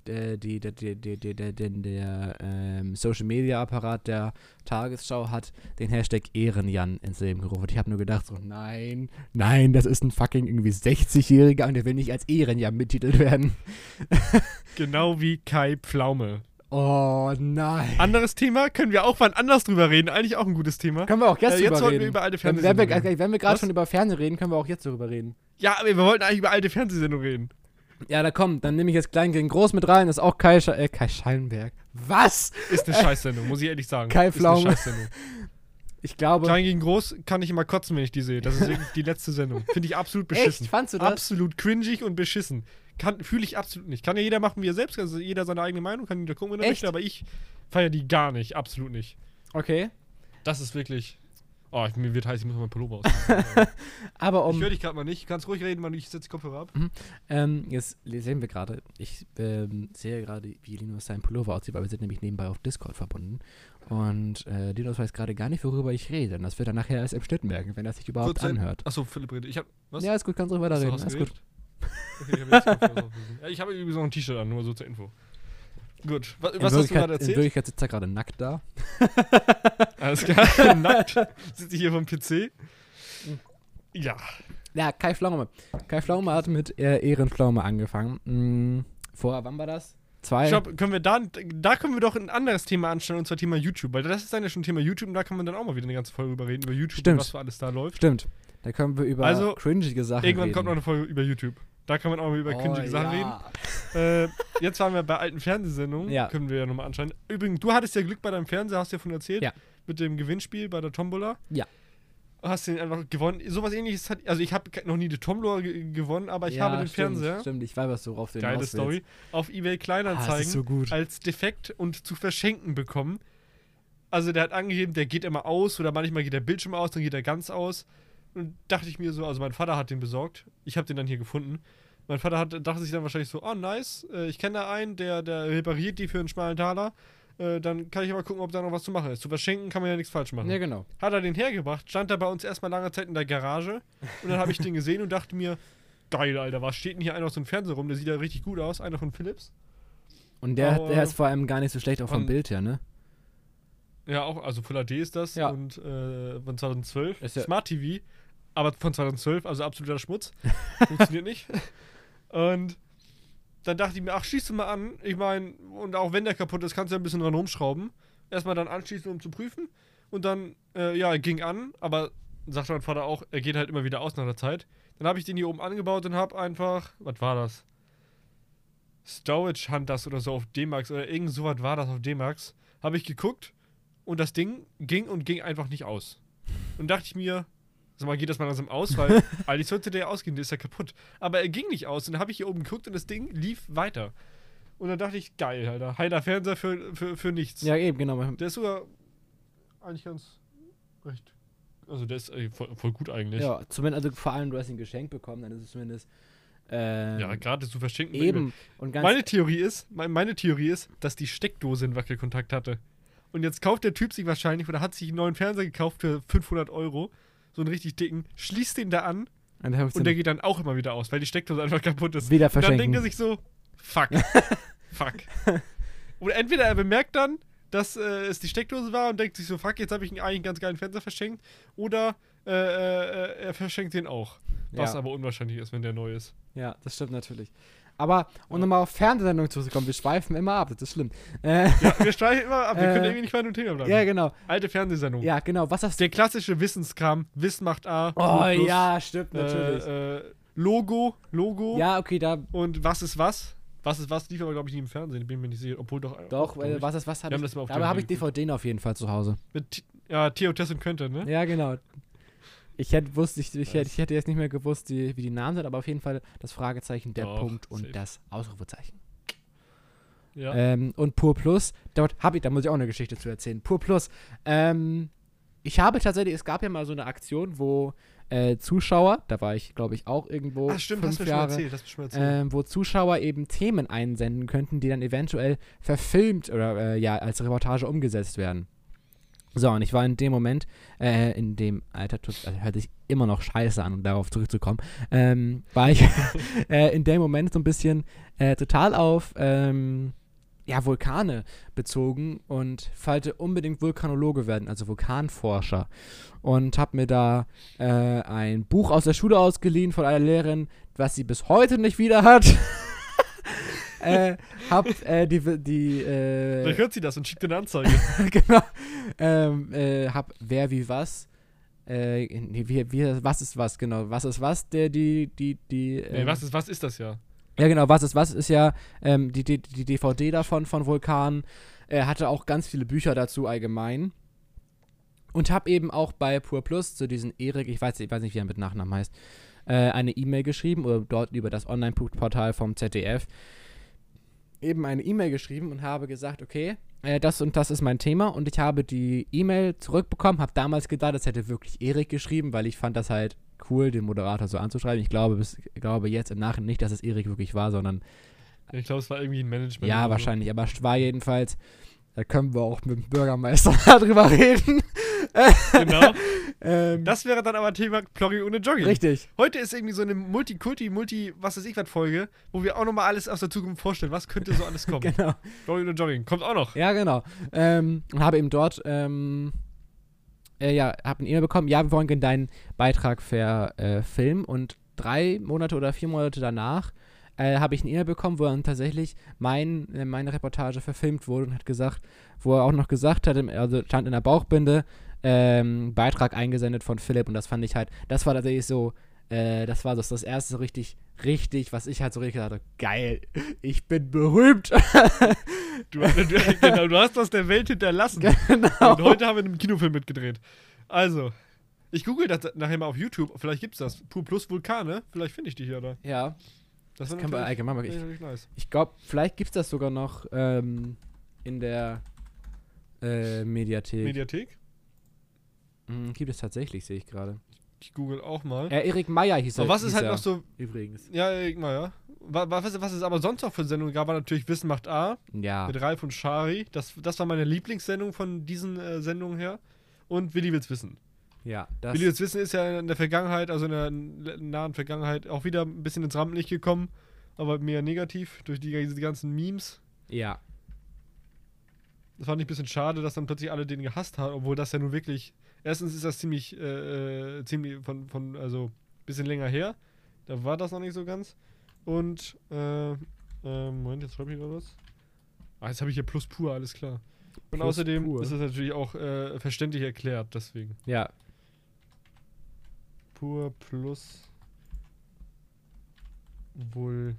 äh, die, der, der, der, der, der, der, der ähm, Social Media Apparat der Tagesschau hat den Hashtag Ehrenjan ins Leben gerufen. Ich habe nur gedacht, so, nein, nein, das ist ein fucking irgendwie 60-Jähriger und der will nicht als Ehrenjan betitelt werden. Genau wie Kai Pflaume. Oh nein. Anderes Thema, können wir auch wann anders drüber reden. Eigentlich auch ein gutes Thema. Können wir auch jetzt Äh, drüber jetzt sollten reden. wir über alte Fernsehsendungen wenn wir, reden. wenn wir gerade schon über Fernsehen reden, können wir auch jetzt darüber reden. Ja, aber wir wollten eigentlich über alte Fernsehsendungen reden. Ja, da komm, dann nehme ich jetzt Klein gegen Groß mit rein. Das ist auch Kai, Sche äh, Kai Schallenberg. Was? Ist eine Scheißsendung, muss ich ehrlich sagen. Kai Ist Pflaume. eine Scheißsendung. Ich glaube. Klein gegen Groß kann ich immer kotzen, wenn ich die sehe. Das ist wirklich die letzte Sendung. Finde ich absolut beschissen. Echt? Fandst du das? Absolut cringig und beschissen. Fühle ich absolut nicht. Kann ja jeder machen, wie er selbst. Also jeder seine eigene Meinung, kann jeder gucken, wenn er möchte, aber ich feiere die gar nicht. Absolut nicht. Okay. Das ist wirklich. Oh, ich, mir wird heiß, ich muss mein Pullover ausziehen. Aber Ich um. höre dich gerade mal nicht. Kannst ruhig reden, Mann. Ich setze die Kopfhörer ab. Ähm, jetzt sehen wir gerade, ich ähm, sehe gerade, wie Linus seinen Pullover aussieht, weil wir sind nämlich nebenbei auf Discord verbunden. Und äh, Linus weiß gerade gar nicht, worüber ich rede. Und das wird er nachher erst im Schnitt merken, wenn er sich überhaupt ein- anhört. Achso, Philipp redet. Ich hab. Was? Ja, ist gut, kannst du Achso, weiterreden. Alles gut. Okay, ich habe Ich habe übrigens noch ein T-Shirt an, nur so zur Info. Gut. Was, In, was hast du gerade in erzählt? Wirklichkeit sitzt er gerade nackt da. Alles klar. Nackt. Sitze ich hier vom PC. Ja. Ja, Kai Pflaume. Kai Pflaume hat mit äh, Ehrenpflaume angefangen. Mm, vorher, wann war das? Zwei. Ich glaube, können wir da, da können wir doch ein anderes Thema anstellen, und zwar Thema YouTube. Weil das ist dann ja schon Thema YouTube und da kann man dann auch mal wieder eine ganze Folge über reden, über YouTube Stimmt. und was für alles da läuft. Stimmt. Da können wir über Also, cringige Sachen Irgendwann reden. kommt noch eine Folge über YouTube. Da kann man auch mal über oh, cringige Sachen ja. reden. Äh, jetzt waren wir bei alten Fernsehsendungen. Ja. Können wir ja nochmal anschauen. Übrigens, du hattest ja Glück bei deinem Fernseher, hast du ja von erzählt. Ja. Mit dem Gewinnspiel bei der Tombola. Ja. Hast den einfach gewonnen. Sowas ähnliches hat. Also, ich habe noch nie die Tombola ge gewonnen, aber ich ja, habe den stimmt, Fernseher. Stimmt, ich weiß, was du drauf Geile hinaus Story. Auf eBay Ah, Kleinanzeigen ist so gut. als defekt und zu verschenken bekommen. Also der hat angegeben, der geht immer aus oder manchmal geht der Bildschirm aus, dann geht er ganz aus. Und dachte ich mir so, also mein Vater hat den besorgt. Ich habe den dann hier gefunden. Mein Vater hat, dachte sich dann wahrscheinlich so, oh nice, äh, ich kenne da einen, der, der repariert die für einen schmalen Taler. Äh, dann kann ich aber gucken, ob da noch was zu machen ist. Zu verschenken kann man ja nichts falsch machen. Ja, genau. Hat er den hergebracht, stand er bei uns erstmal lange Zeit in der Garage. Und dann habe ich den gesehen und dachte mir, geil, Alter, was steht denn hier einer aus dem Fernseher rum? Der sieht ja richtig gut aus, einer von Philips. Und der, Aber- der ist vor allem gar nicht so schlecht auch vom Von- Bild her, ne? Ja, auch, also Full HD ist das Ja. und äh, von 2012. Ist ja- Smart TV, aber von 2012, also absoluter Schmutz. Funktioniert nicht. Und dann dachte ich mir, ach, schieß du mal an. Ich meine, und auch wenn der kaputt ist, kannst du ja ein bisschen dran rumschrauben. Erstmal dann anschließen, um zu prüfen. Und dann, äh, ja, er ging an, aber sagte mein Vater auch, er geht halt immer wieder aus nach der Zeit. Dann habe ich den hier oben angebaut und habe einfach, was war das? Storage Hunters oder so auf D-Max oder irgend sowas war das auf D-Max. Habe ich geguckt und das Ding ging und ging einfach nicht aus. Und dachte ich mir, sag mal, geht das mal langsam aus, weil eigentlich sollte der ausgehen, der ist ja kaputt. Aber er ging nicht aus und dann habe ich hier oben geguckt und das Ding lief weiter. Und dann dachte ich, geil, Alter, heiler Fernseher für, für, für nichts. Ja, eben, genau. Der ist sogar eigentlich ganz recht. Also der ist äh, voll, voll gut eigentlich. Ja, zumindest, also vor allem, du hast ihn geschenkt bekommen, dann ist es zumindest. Ähm, Ja, gerade zu verschenken. eben. Und ganz Meine Theorie ist, me- meine Theorie ist, dass die Steckdose einen Wackelkontakt hatte. Und jetzt kauft der Typ sich wahrscheinlich oder hat sich einen neuen Fernseher gekauft für 500 Euro, so einen richtig dicken, schließt den da an und dann und der geht dann auch immer wieder aus, weil die Steckdose einfach kaputt ist. wieder Und dann verschenken. denkt er sich so, fuck, fuck. Oder entweder er bemerkt dann, dass äh, es die Steckdose war und denkt sich so, fuck, jetzt habe ich einen, eigentlich einen ganz geilen Fernseher verschenkt. Oder äh, äh, er verschenkt den auch. Was Ja. aber unwahrscheinlich ist, wenn der neu ist. Ja, das stimmt natürlich. Aber, um nochmal auf Fernsehsendungen zurückzukommen, wir schweifen immer ab, das ist schlimm. Äh, Ja, wir streichen immer ab, wir Äh, können irgendwie nicht bei dem Thema bleiben. ja, genau. Alte Fernsehsendung. Ja, genau. Was hast. Der klassische Wissenskram, Wissen macht A. Oh plus, ja, stimmt, natürlich. Äh, äh, Logo, Logo ja, okay, da. und was ist was? Was ist was lief aber, glaube ich, nie im Fernsehen, bin mir nicht sicher. Obwohl doch. Doch, auch, glaub äh, ich. was ist was? Hab Wir haben ich, das mal auf aber habe ich DVDen auf jeden Fall zu Hause. Mit, ja, Theo, Tess und Könnte, ne? Ja, genau. Ich hätte, wusste, ich, ich, hätte, ich hätte jetzt nicht mehr gewusst, die, wie die Namen sind, aber auf jeden Fall das Fragezeichen, der Doch, Punkt und safe. das Ausrufezeichen. Ja. Ähm, und Pur Plus, dort habe ich, da muss ich auch eine Geschichte zu erzählen. Pur Plus, ähm, ich habe tatsächlich, es gab ja mal so eine Aktion, wo äh, Zuschauer, da war ich, glaube ich, auch irgendwo Ach, stimmt, hast fünf schon Jahre, erzählt. Hast du mir schon erzählt. ähm, wo Zuschauer eben Themen einsenden könnten, die dann eventuell verfilmt oder äh, ja als Reportage umgesetzt werden. So, und ich war in dem Moment, äh, in dem Alter, tut- also hört sich immer noch scheiße an, um darauf zurückzukommen, ähm, war ich äh, in dem Moment so ein bisschen äh, total auf ähm, ja, Vulkane bezogen und wollte unbedingt Vulkanologe werden, also Vulkanforscher. Und habe mir da äh, ein Buch aus der Schule ausgeliehen von einer Lehrerin, was sie bis heute nicht wieder hat. äh, hab äh, die, die äh, Vielleicht hört sie das und schickt eine Anzeige. genau. Ähm, äh, hab wer wie was. Äh, nee, wie, wie, was ist was, genau. Was ist was, der die, die, die. nee, ähm, was ist, was ist das ja? Ja, genau, was ist was ist ja ähm, die, die, die DVD davon von Vulkan. Er hatte auch ganz viele Bücher dazu allgemein. Und hab eben auch bei Pur Plus zu diesen Erik, ich weiß, ich weiß nicht, wie er mit Nachnamen heißt, äh, eine E-Mail geschrieben oder dort über das Online-Portal vom ZDF eben eine E-Mail geschrieben und habe gesagt, okay, äh, das und das ist mein Thema und ich habe die E-Mail zurückbekommen, habe damals gedacht, das hätte wirklich Erik geschrieben, weil ich fand das halt cool, den Moderator so anzuschreiben. Ich glaube, bis, glaube jetzt im Nachhinein nicht, dass es Erik wirklich war, sondern Ich glaube, es war irgendwie ein Management. ja, oder so. wahrscheinlich, aber es war jedenfalls, da können wir auch mit dem Bürgermeister drüber reden. Genau. ähm, Das wäre dann aber Thema Ploggy ohne Jogging. richtig. Heute ist irgendwie so eine Multikulti, Multi, was weiß ich was Folge, wo wir auch nochmal alles aus der Zukunft vorstellen. Was könnte so alles kommen? Genau. Ploggy ohne Jogging. Kommt auch noch. Ja, genau. Ähm, und habe eben dort, ähm, äh, ja, habe eine E-Mail bekommen, ja, wir wollen gerne deinen Beitrag verfilmen und drei Monate oder vier Monate danach äh, habe ich eine E-Mail bekommen, wo dann tatsächlich mein, äh, meine Reportage verfilmt wurde und hat gesagt, wo er auch noch gesagt hat, also stand in der Bauchbinde, ähm, Beitrag eingesendet von Philipp und das fand ich halt, das war tatsächlich so, äh, das war das, das erste so richtig, richtig, was ich halt so richtig habe, geil, ich bin berühmt. Du, du, genau, du hast was der Welt hinterlassen. genau. Und heute haben wir einen Kinofilm mitgedreht. Also, ich google das nachher mal auf YouTube. Vielleicht gibt's das. Pur Plus Vulkane. Vielleicht finde ich die hier da. Ja, Das, das wir natürlich- allgemein wär Ich, nice. ich glaube, vielleicht gibt es das sogar noch ähm, in der äh, Mediathek. Mediathek. Hm, gibt es tatsächlich, sehe ich gerade. Ich google auch mal. Äh, Erik Meyer hieß er. Aber was ist halt er noch so. Übrigens. Ja, mal, ja. Was, was, es aber sonst noch für Sendungen gab, war natürlich Wissen macht A Ja. mit Ralf und Shari. Das, das war meine Lieblingssendung von diesen äh, Sendungen her. Und Willi will's wissen. Ja, das. Willi will's wissen ist ja in der Vergangenheit, also in der nahen Vergangenheit, auch wieder ein bisschen ins Rampenlicht gekommen. Aber mehr negativ durch die, diese ganzen Memes. ja. Das fand ich ein bisschen schade, dass dann plötzlich alle den gehasst haben, obwohl das ja nun wirklich. Erstens ist das ziemlich, äh, äh, ziemlich von, von, also bisschen länger her. Da war das noch nicht so ganz. Und, äh, äh, Moment, jetzt schreibe ich gerade was. Ah, jetzt habe ich hier Plus pur, alles klar. Und Plus außerdem pur. ist das natürlich auch äh, verständlich erklärt, deswegen. Ja. Pur plus Vulkane.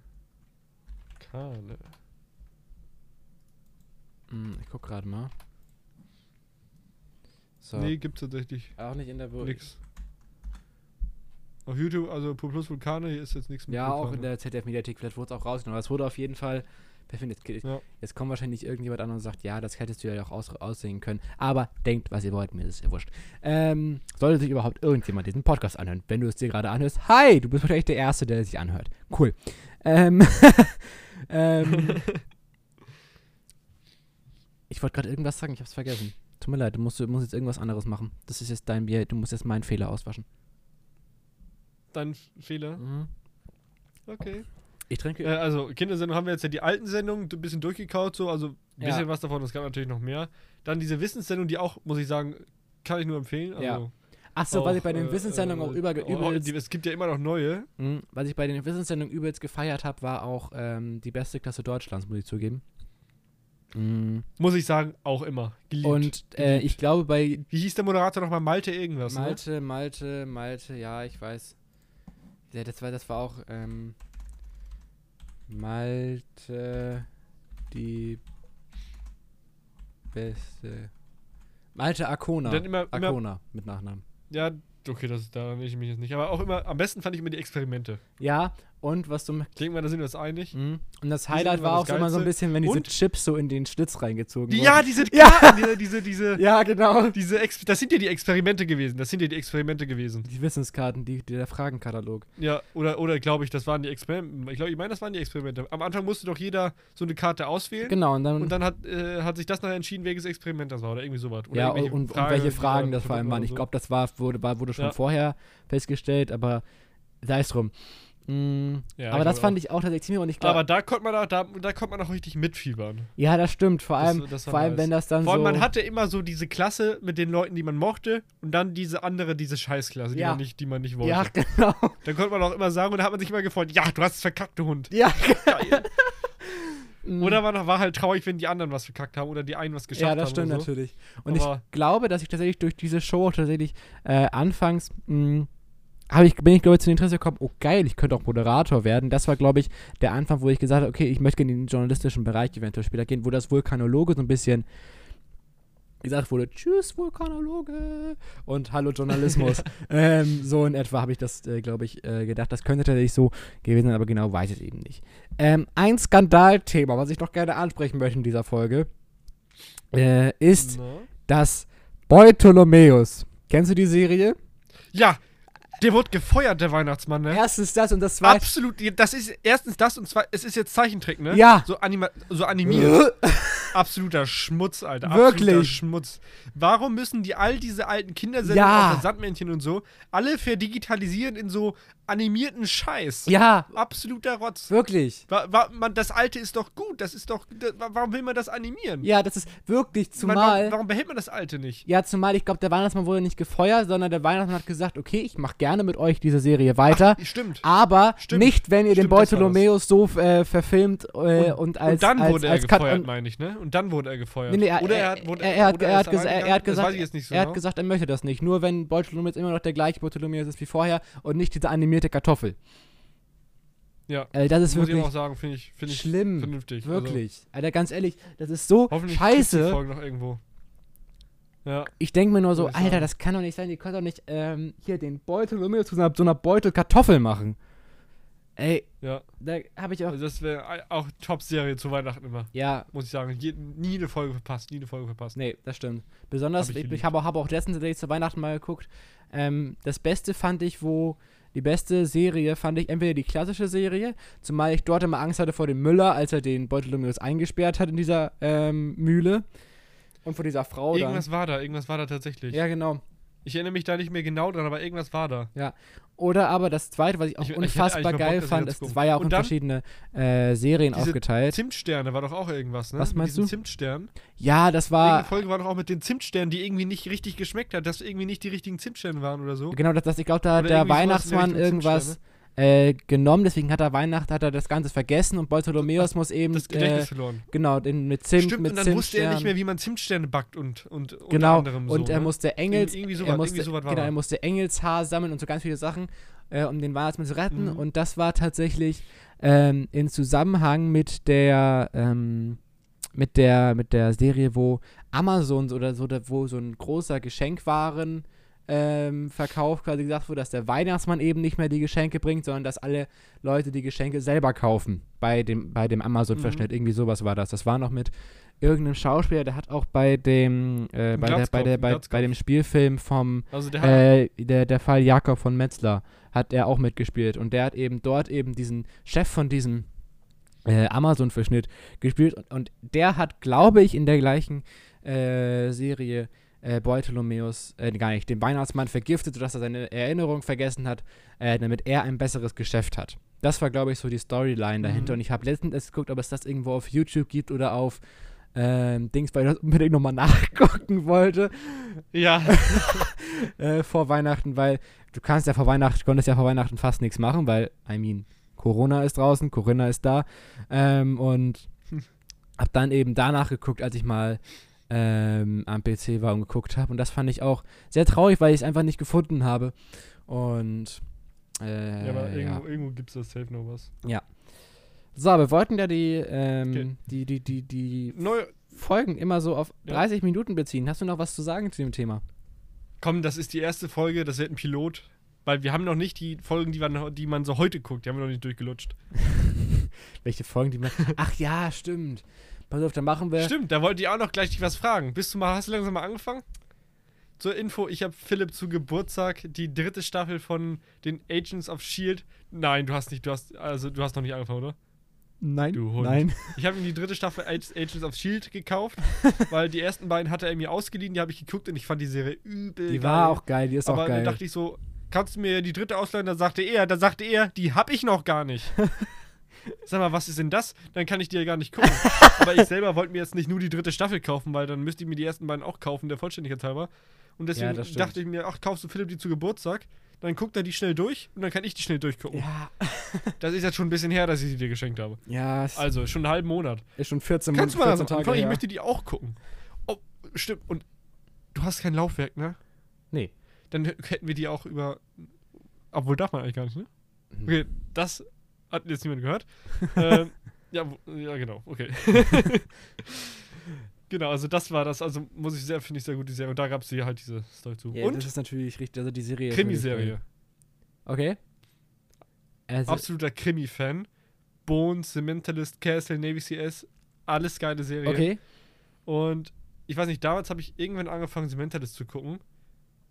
Hm, ich guck gerade mal. So. Nee, gibt's tatsächlich Auch nicht in der Wo nix. Auf YouTube, also plus Vulkane, hier ist jetzt nichts mit Ja, auch in Vulkane. der ZDF-Mediathek, vielleicht wurde es auch rausgenommen. Aber es wurde auf jeden Fall. Perfekt. Jetzt, Ja. jetzt kommt wahrscheinlich irgendjemand an und sagt, ja, das hättest du ja auch aus, aussehen können. Aber denkt, was ihr wollt, mir ist es ja wurscht. Ähm, sollte sich überhaupt irgendjemand diesen Podcast anhören? Wenn du es dir gerade anhörst, hi, du bist wahrscheinlich der Erste, der sich anhört. Cool. Ähm, ähm, ich wollte gerade irgendwas sagen, ich hab's vergessen. Tut mir leid, du musst, du musst jetzt irgendwas anderes machen. Das ist jetzt dein Bier, du musst jetzt meinen Fehler auswaschen. Dein Fehler. Mhm. Okay. Ich trinke. Äh, also, Kindersendung haben wir jetzt ja die alten Sendungen ein bisschen durchgekaut, so, also ein Ja. bisschen was davon, es gab natürlich noch mehr. Dann diese Wissenssendung, die auch, muss ich sagen, kann ich nur empfehlen. Also Ja. Achso, was ich bei den äh, Wissenssendungen auch äh, über, oh, übelst die, Es gibt ja immer noch neue. Mhm. Was ich bei den Wissenssendungen übelst gefeiert habe, war auch ähm, die beste Klasse Deutschlands, muss ich zugeben. Mhm. Muss ich sagen, auch immer. Geliebt. Und äh, ich glaube bei Wie hieß der Moderator nochmal? Malte irgendwas, ne? Malte, Malte, Malte, ja, ich weiß. Ja, das war, das war auch ähm, Malte, die beste. Malte Arcona. Dann immer- immer- Arcona mit Nachnamen. Ja, okay, das, da erinnere ich mich jetzt nicht. Aber auch immer, am besten fand ich immer die Experimente. Ja, und was du. Ich denke mal, da sind wir uns einig. Mhm. Und das Highlight war das auch so immer so ein bisschen, wenn diese Und? Chips so in den Schlitz reingezogen Die, wurden. ja, diese, Ja. Diese, diese, diese, Ja, genau. diese Ex das sind ja die Experimente gewesen. Das sind ja die Experimente gewesen. Die Wissenskarten, die, der Fragenkatalog. Ja, oder, oder glaube ich, das waren die Experimente. Ich glaube, ich meine, das waren die Experimente. Am Anfang musste doch jeder so eine Karte auswählen. Genau, und dann. Und dann hat, äh, hat sich das nachher entschieden, welches Experiment das war oder irgendwie sowas. Oder ja, und, und, und welche die Fragen da das vor allem waren. oder Ich so. glaube, das war, wurde, wurde schon Ja. vorher festgestellt, aber sei es drum. Mm, Ja, aber das glaub fand ich auch tatsächlich ziemlich und ich glaube, Aber da konnte man auch, da, da konnte man auch richtig mitfiebern. ja, das stimmt. Vor Das- allem, das war vor allem nice. wenn das dann Vor allem, so. man hatte immer so diese Klasse mit den Leuten, die man mochte, und dann diese andere, diese Scheißklasse, die, Ja. man, nicht, die man nicht wollte. ja, genau. Dann konnte man auch immer sagen, und da hat man sich immer gefreut, ja, du hast es verkackt, du Hund. Ja, Geil. mm, oder man war halt traurig, wenn die anderen was verkackt haben oder die einen was geschafft ja, haben. das stimmt so. natürlich. Und Aber- ich glaube, dass ich tatsächlich durch diese Show tatsächlich äh, anfangs mh, hab ich, bin ich, glaube ich, zu dem Interesse gekommen, oh geil, ich könnte auch Moderator werden. Das war, glaube ich, der Anfang, wo ich gesagt habe, okay, ich möchte in den journalistischen Bereich eventuell später gehen, wo das Vulkanologe so ein bisschen gesagt wurde, tschüss Vulkanologe und hallo Journalismus. ähm, so in etwa habe ich das, äh, glaube ich, äh, gedacht. Das könnte tatsächlich so gewesen sein, aber genau weiß ich eben nicht. Ähm, ein Skandalthema, was ich noch gerne ansprechen möchte in dieser Folge, äh, ist Na? das Bartholomäus. Kennst du die Serie? Ja, der wurde gefeuert, der Weihnachtsmann, ne? Erstens das und das zweite. Absolut, das ist erstens das und zweitens, es ist jetzt Zeichentrick, ne? Ja. So, anima so animiert. Absoluter Schmutz, Alter. Absoluter Wirklich? Schmutz. Warum müssen die all diese alten Kindersendungen, Ja. das Sandmännchen und so, alle verdigitalisieren in so animierten Scheiß? Ja, Absoluter Rotz. wirklich. Wa wa man, das Alte ist doch gut. Das ist doch. Da, wa- warum will man das animieren? Ja, das ist wirklich Man, zumal. warum, warum behält man das Alte nicht? ja, zumal ich glaube, der Weihnachtsmann wurde nicht gefeuert, sondern der Weihnachtsmann hat gesagt, okay, ich mache gerne mit euch diese Serie weiter. Ach, stimmt. aber Stimmt. nicht, wenn ihr den Stimmt, das das. Bartholomäus so äh, verfilmt äh, und, als und dann als, wurde er als gefeuert, und- meine ich, ne? Und dann wurde er gefeuert. Nee, nee, er, oder er, hat, wurde, er, hat, er, hat er, hat? Das gesagt, ich so er hat genau. gesagt, er möchte das nicht. Nur wenn Bartholomäus immer noch der gleiche Bartholomäus ist wie vorher und nicht diese animierte Kartoffel. Ja. Äh, das ist Muss ich wirklich aber auch sagen, finde ich, find ich schlimm. vernünftig. Wirklich. Alter, ganz ehrlich, das ist so Also, hoffentlich gibt's die scheiße. Folge noch irgendwo. Ja. Ich denke mir nur so, Alter, sagen. das kann doch nicht sein. Die können doch nicht ähm, hier den Bartholomäus zu so einer, so einer Beutel Kartoffel machen. Ey, Ja, da habe ich auch. also das wäre auch Top-Serie zu Weihnachten immer. Ja, Muss ich sagen. Je, nie eine Folge verpasst, nie eine Folge verpasst. nee, das stimmt. Besonders, Hab ich ich, habe auch, hab auch letztens zu Weihnachten mal geguckt. Ähm, das Beste fand ich, wo. Die beste Serie fand ich entweder die klassische Serie, zumal ich dort immer Angst hatte vor dem Müller, als er den Bartholomäus eingesperrt hat in dieser ähm, Mühle. Und vor dieser Frau Irgendwas war da, irgendwas war da tatsächlich. dann. Ja, genau. Ich erinnere mich da nicht mehr genau dran, aber irgendwas war da. Oder aber das zweite, was ich auch Ich- ich unfassbar Bock, geil das fand, gucken. war ja auch Und in dann- verschiedene äh, Serien Diese aufgeteilt. Zimtsterne war doch auch irgendwas, ne? Was meinst du? Zimtsternen. Ja, das war. Irgendeine Folge war doch auch mit den Zimtsternen, die irgendwie nicht richtig geschmeckt hat, dass irgendwie nicht die richtigen Zimtsterne waren oder so. Genau, das, das, ich glaube, da Oder der Weihnachtsmann irgendwas äh, genommen, deswegen hat er Weihnachten, hat er das Ganze vergessen und Bartholomäus muss eben, Das äh, Gedächtnis verloren. genau, den, mit Zimt, Stimmt, mit und dann wusste er nicht mehr, wie man Zimtsterne backt und, und unter Genau, anderem und so, er ne? musste Engels, Irgendwie sowas- er musste, irgendwie sowas genau, er musste Engelshaar sammeln und so ganz viele Sachen, äh, um den Weihnachtsmann zu retten. Mhm. Und das war tatsächlich ähm, in Zusammenhang mit der, ähm, mit der, mit der Serie, wo Amazon oder so, da- wo so ein großer Geschenkwaren ähm, Verkauf quasi gesagt wurde, dass der Weihnachtsmann eben nicht mehr die Geschenke bringt, sondern dass alle Leute die Geschenke selber kaufen bei dem, bei dem Amazon-Verschnitt. Irgendwie sowas war das. Das war noch mit irgendeinem Schauspieler, der hat auch bei dem, äh, bei, der, bei, der, bei, bei dem Spielfilm vom Also der äh, der, der Fall Jakob von Metzler hat er auch mitgespielt und der hat eben dort eben diesen Chef von diesem äh, Amazon-Verschnitt gespielt und, und der hat, glaube ich, in der gleichen äh, Serie äh, Bartholomäus, äh, gar nicht, den Weihnachtsmann vergiftet, sodass er seine Erinnerung vergessen hat, äh, damit er ein besseres Geschäft hat. Das war, glaube ich, so die Storyline dahinter. Mhm. Und ich habe letztens erst geguckt, ob es das irgendwo auf YouTube gibt oder auf ähm, Dings, weil ich das unbedingt nochmal nachgucken wollte ja, äh, vor Weihnachten, weil du kannst ja vor Weihnachten, konntest ja vor Weihnachten fast nichts machen, weil, I mean, Corona ist draußen, Corinna ist da. Ähm, und Hm. hab dann eben danach geguckt, als ich mal ähm, am PC war und geguckt habe. Und das fand ich auch sehr traurig, weil ich es einfach nicht gefunden habe. Und äh, ja, aber ja. irgendwo, irgendwo gibt es das safe noch was. So, wir wollten ja die, ähm, Okay. die, die, die, die Neu, Folgen immer so auf Ja. 30 Minuten beziehen. Hast du noch was zu sagen zu dem Thema? Komm, das ist die erste Folge, das wird ein Pilot. Weil wir haben noch nicht die Folgen, die man, die man so heute guckt, die haben wir noch nicht durchgelutscht. Welche Folgen, die man. Ach ja, stimmt. Pass auf, dann machen wir. Stimmt, da wollte ich auch noch gleich dich was fragen. Bist du mal, hast du langsam mal angefangen? Zur Info, ich habe Philipp zu Geburtstag die dritte Staffel von den Agents of Shield. Nein, du hast nicht, du hast, also du hast noch nicht angefangen, oder? Nein. Du Hund. Nein. Ich habe ihm die dritte Staffel Ag- Agents of Shield gekauft, weil die ersten beiden hatte er mir ausgeliehen, die habe ich geguckt und ich fand die Serie übel Die geil. war auch geil, die ist Aber auch dann geil. dachte ich so, kannst du mir die dritte ausleihen? Da sagte er, da sagte er, die hab ich noch gar nicht. Sag mal, was ist denn das? Dann kann ich die ja gar nicht gucken. Aber ich selber wollte mir jetzt nicht nur die dritte Staffel kaufen, weil dann müsste ich mir die ersten beiden auch kaufen, der Vollständigkeit halber. Und deswegen Ja, dachte ich mir, ach, kaufst du Philipp die zu Geburtstag? Dann guckt er die schnell durch und dann kann ich die schnell durchgucken. ja, Das ist jetzt schon ein bisschen her, dass ich sie dir geschenkt habe. ja, Also, schon einen halben Monat. ist schon 14, Kannst du mal 14 das Tage anfangen? Ich möchte die auch gucken. Oh, stimmt. Und du hast kein Laufwerk, ne? Nee. Dann hätten wir die auch über. Obwohl darf man eigentlich gar nicht, ne? Okay, das hat jetzt niemand gehört. ähm, ja, ja, genau, okay. genau, also das war das. Also muss ich sehr, finde ich sehr gut, die Serie. Und da gab es halt diese Story zu. Ja, Und das ist natürlich richtig, also die Serie Krimiserie. Okay. Also, Absoluter Krimi-Fan. Bones, The Mentalist, Castle, Navy CS. Alles geile Serie. okay. Und ich weiß nicht, damals habe ich irgendwann angefangen, The Mentalist zu gucken.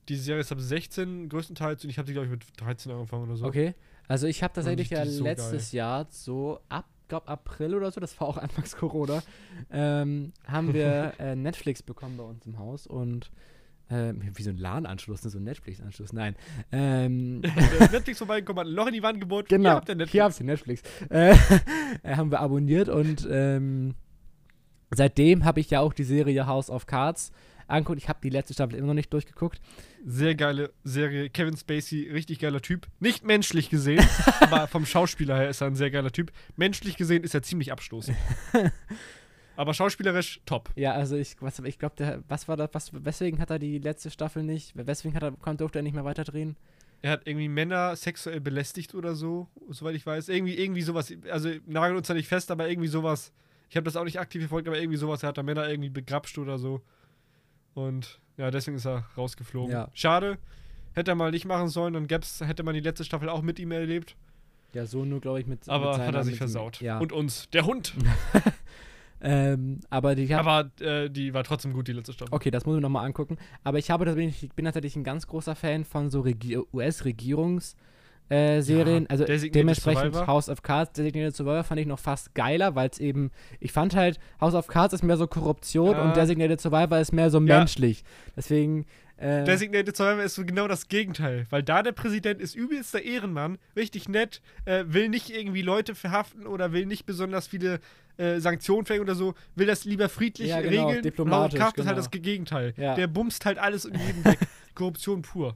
Die Serie ist ab 16 größtenteils und ich habe die, glaube ich, mit 13 angefangen oder so. Okay. Also ich habe tatsächlich ja ist so letztes Jahr so ab, glaub April oder so, das war auch anfangs Corona, ähm, haben wir äh, Netflix bekommen bei uns im Haus und ähm, wie so ein LAN-Anschluss, ne, so ein Netflix-Anschluss, nein. Ähm, Netflix vorbeigekommen, hat ein Loch in die Wand gebohrt. Genau, Hier habt ihr Netflix. hier habt ihr Netflix. Äh, haben wir abonniert und ähm, seitdem habe ich ja auch die Serie House of Cards angeguckt. Ich habe die letzte Staffel immer noch nicht durchgeguckt. Sehr geile Serie. Kevin Spacey, richtig geiler Typ. Nicht menschlich gesehen, aber vom Schauspieler her ist er ein sehr geiler Typ. Menschlich gesehen ist er ziemlich abstoßend. aber schauspielerisch top. Ja, also ich, was, ich glaube, was war das, was, weswegen hat er die letzte Staffel nicht, weswegen hat er, konnte, durfte er nicht mehr weiterdrehen? Er hat irgendwie Männer sexuell belästigt oder so, soweit ich weiß. Irgendwie, irgendwie sowas. Also nageln uns da nicht fest, aber irgendwie sowas. Ich habe das auch nicht aktiv verfolgt, aber irgendwie sowas. Er hat da Männer irgendwie begrapscht oder so. Und ja, deswegen ist er rausgeflogen. Ja. Schade. Hätte er mal nicht machen sollen, dann gäb's, hätte man die letzte Staffel auch mit ihm erlebt. Ja, so nur, glaube ich, mit. Aber mit hat er sich versaut. Ja. Und uns. Der Hund. ähm, aber die hab, Aber äh, die war trotzdem gut, die letzte Staffel. Okay, das muss ich nochmal angucken. Aber ich habe tatsächlich, ich bin tatsächlich ein ganz großer Fan von so Regi US-Regierungs- äh, Serien, Ja, also dementsprechend Survivor. House of Cards, Designated Survivor fand ich noch fast geiler, weil es eben, ich fand halt, House of Cards ist mehr so Korruption Ja. und Designated Survivor ist mehr so Ja. menschlich. Deswegen, äh, Designated Survivor ist so genau das Gegenteil, weil da der Präsident ist übelster Ehrenmann, richtig nett, äh, will nicht irgendwie Leute verhaften oder will nicht besonders viele äh, Sanktionen verhängen oder so, will das lieber friedlich Ja, genau, regeln. diplomatisch, Und Kraft ist halt genau. das Gegenteil. Ja. Der bumst halt alles und jeden weg. Korruption pur.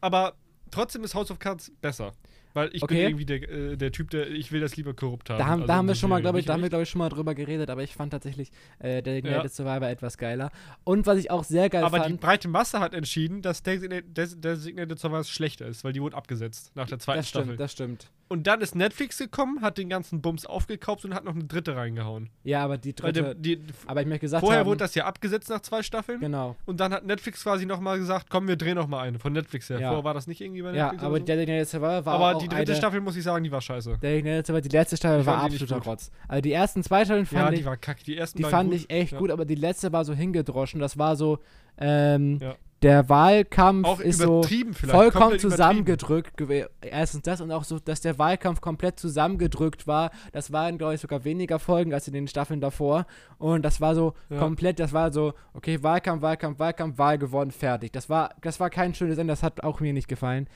Aber trotzdem ist House of Cards besser. Weil ich Okay. bin irgendwie der, äh, der Typ, der ich will das lieber korrupt haben. da haben, Also da haben wir schon mal, glaube ich, da haben wir, echt? glaube ich, schon mal drüber geredet, aber ich fand tatsächlich äh, Designated Ja. Survivor etwas geiler. Und was ich auch sehr geil Aber fand, die breite Masse hat entschieden, dass Designated, Des- Designated Survivor schlechter ist, weil die wurde abgesetzt nach der zweiten das Staffel. stimmt, das stimmt. Und dann ist Netflix gekommen, hat den ganzen Bums aufgekauft und hat noch eine dritte reingehauen. Ja, aber die dritte, der, die, aber ich möchte gesagt vorher haben, wurde das ja abgesetzt nach zwei Staffeln. genau. Und dann hat Netflix quasi nochmal gesagt, komm, wir drehen nochmal eine. Von Netflix her. Ja. Vorher war das nicht irgendwie bei Ja, Netflix aber oder so? Designated Survivor war Aber auch die dritte eine, Staffel, muss ich sagen, die war scheiße. Designated Survivor, die letzte Staffel Ich war absoluter. Rotz. Also die ersten zwei Staffeln fand Ja, ich, die war kacke. Die ersten die fand gut. ich echt ja. gut, aber die letzte war so hingedroschen. Das war so, ähm, Ja. Der Wahlkampf Auch ist so vollkommen zusammengedrückt. Erstens das und auch so, dass der Wahlkampf komplett zusammengedrückt war. Das waren, glaube ich, sogar weniger Folgen als in den Staffeln davor. Und das war so Ja. komplett, das war so, okay, Wahlkampf, Wahlkampf, Wahlkampf, Wahl gewonnen, fertig. Das war, das war kein schönes Ende, das hat auch mir nicht gefallen.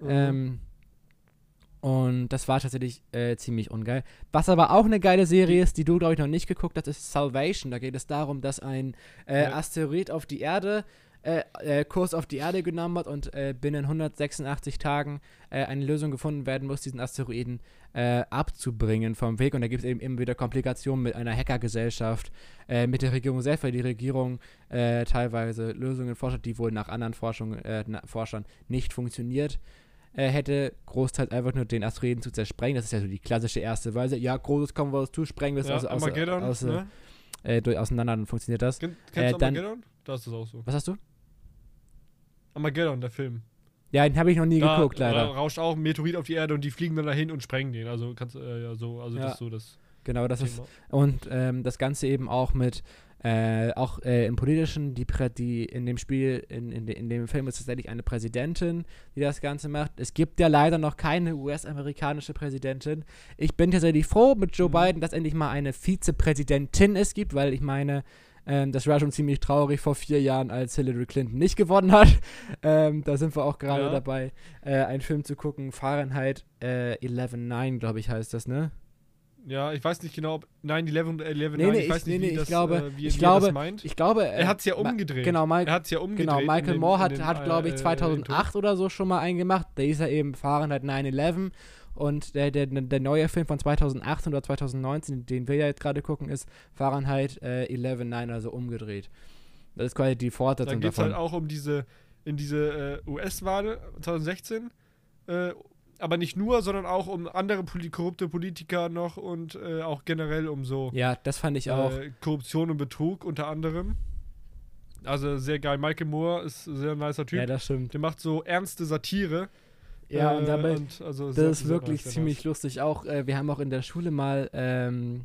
Mhm. Ähm, und das war tatsächlich äh, ziemlich ungeil. Was aber auch eine geile Serie ist, die du, glaube ich, noch nicht geguckt hast, ist Salvation. Da geht es darum, dass ein äh, Ja. Asteroid auf die Erde, äh, äh, Kurs auf die Erde genommen hat und äh, binnen 186 Tagen äh, eine Lösung gefunden werden muss, diesen Asteroiden äh, abzubringen vom Weg. Und da gibt es eben immer wieder Komplikationen mit einer Hackergesellschaft, äh, mit der Regierung selbst, weil die Regierung äh, teilweise Lösungen forscht, die wohl nach anderen Forschungen, äh, na, Forschern nicht funktioniert äh, hätte großteils einfach nur den Asteroiden zu zersprengen. Das ist ja so die klassische erste Weise. Ja, großes kommen wir zu, sprengen wir es Ja, aus, aus, aus, ne? äh, durch, auseinander, dann funktioniert das. Kenn- Äh, Kennst du dann- Armageddon? Da ist das auch so. Was hast du? Armageddon, der Film. Ja, den habe ich noch nie Da geguckt, ra- leider. rauscht auch ein Meteorit auf die Erde und die fliegen dann dahin und sprengen den. Also kannst äh, ja so, also Ja. das ist so das Genau, das ist Thema. Und ähm, das Ganze eben auch mit, äh, auch äh, im Politischen, die, die in dem Spiel, in, in, in dem Film ist tatsächlich eine Präsidentin, die das Ganze macht. Es gibt ja leider noch keine US-amerikanische Präsidentin. Ich bin tatsächlich froh mit Joe Mhm. Biden, dass endlich mal eine Vizepräsidentin es gibt, weil ich meine, ähm, das war schon ziemlich traurig vor vier Jahren, als Hillary Clinton nicht gewonnen hat. Ähm, da sind wir auch gerade Ja. dabei, äh, einen Film zu gucken, Fahrenheit äh, 11.9, glaube ich, heißt das, ne? Ja, ich weiß nicht genau, ob 9-11 oder 11 Nee, nee, ich weiß ich- nicht, nee, wie nee, ich das, glaube- äh, wie, ich wie glaube, er das meint. Ich glaube, er hat es ja umgedreht. Genau, Mike, er hat es ja umgedreht. Genau, Michael dem- Moore hat, hat glaube ich, äh, 2008 oder so schon mal einen gemacht. Der ist ja eben Fahrenheit 9-11. Und der, der, der neue Film von 2018 oder 2019, den wir ja jetzt gerade gucken, ist Fahrenheit äh, 11-9, also umgedreht. Das ist quasi die Da Fortsetzung geht es davon. halt auch um diese, in diese äh, US-Wahl 2016. Äh, aber nicht nur, sondern auch um andere Poli korrupte Politiker noch und äh, auch generell um so ja, das fand ich auch. äh, Korruption und Betrug unter anderem. Also sehr geil. Michael Moore ist ein sehr nicer Typ. ja, das stimmt. Der macht so ernste Satire. Ja, äh, und dabei, also das ist wirklich ziemlich nice. lustig. Auch, äh, wir haben auch in der Schule mal ähm,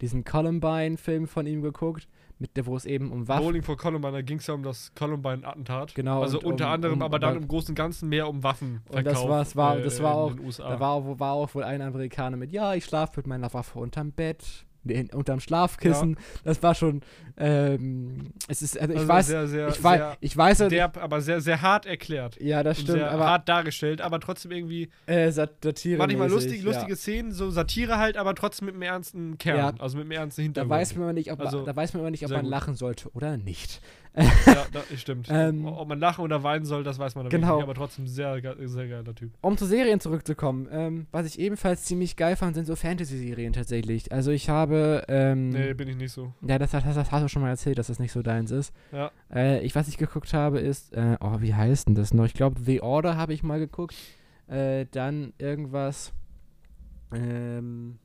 diesen Columbine-Film von ihm geguckt, mit der, wo es eben um Waffen Bowling for Columbine, da ging es ja um das Columbine-Attentat. Genau, Also und unter um- anderem, um- aber dann im Großen und Ganzen mehr um Waffenverkauf. das war- war- äh, das war in auch- den USA. Da war, auch- war auch wohl ein Amerikaner mit, ja, ich schlafe mit meiner Waffe unterm Bett, nee, unterm Schlafkissen. Das war schon, ähm, es ist, also ich Also weiß, sehr, sehr, ich, weiß sehr ich weiß, derb, aber sehr, sehr hart erklärt. ja, das stimmt, sehr aber hart dargestellt, aber trotzdem irgendwie äh, Sat- Satire manchmal lustig, ja. lustige Szenen, so Satire halt, aber trotzdem mit einem ernsten Kern, Ja. also mit einem ernsten Da Hintergrund. weiß man nicht, ob, Also, da weiß man immer nicht, ob man lachen sollte oder nicht. Ja, das stimmt. Ähm, Ob man lachen oder weinen soll, das weiß man natürlich genau. nicht, aber trotzdem sehr, sehr geiler Typ. Um zu Serien zurückzukommen, ähm, was ich ebenfalls ziemlich geil fand, sind so Fantasy-Serien tatsächlich. Also ich habe, ähm, Nee, bin ich nicht so. ja, das, das, das hast du schon mal erzählt, dass das nicht so deins ist. Ja. Äh, ich, was ich geguckt habe, ist, äh, oh, wie heißt denn das noch? Ich glaube, The Order habe ich mal geguckt. Äh, dann irgendwas, ähm,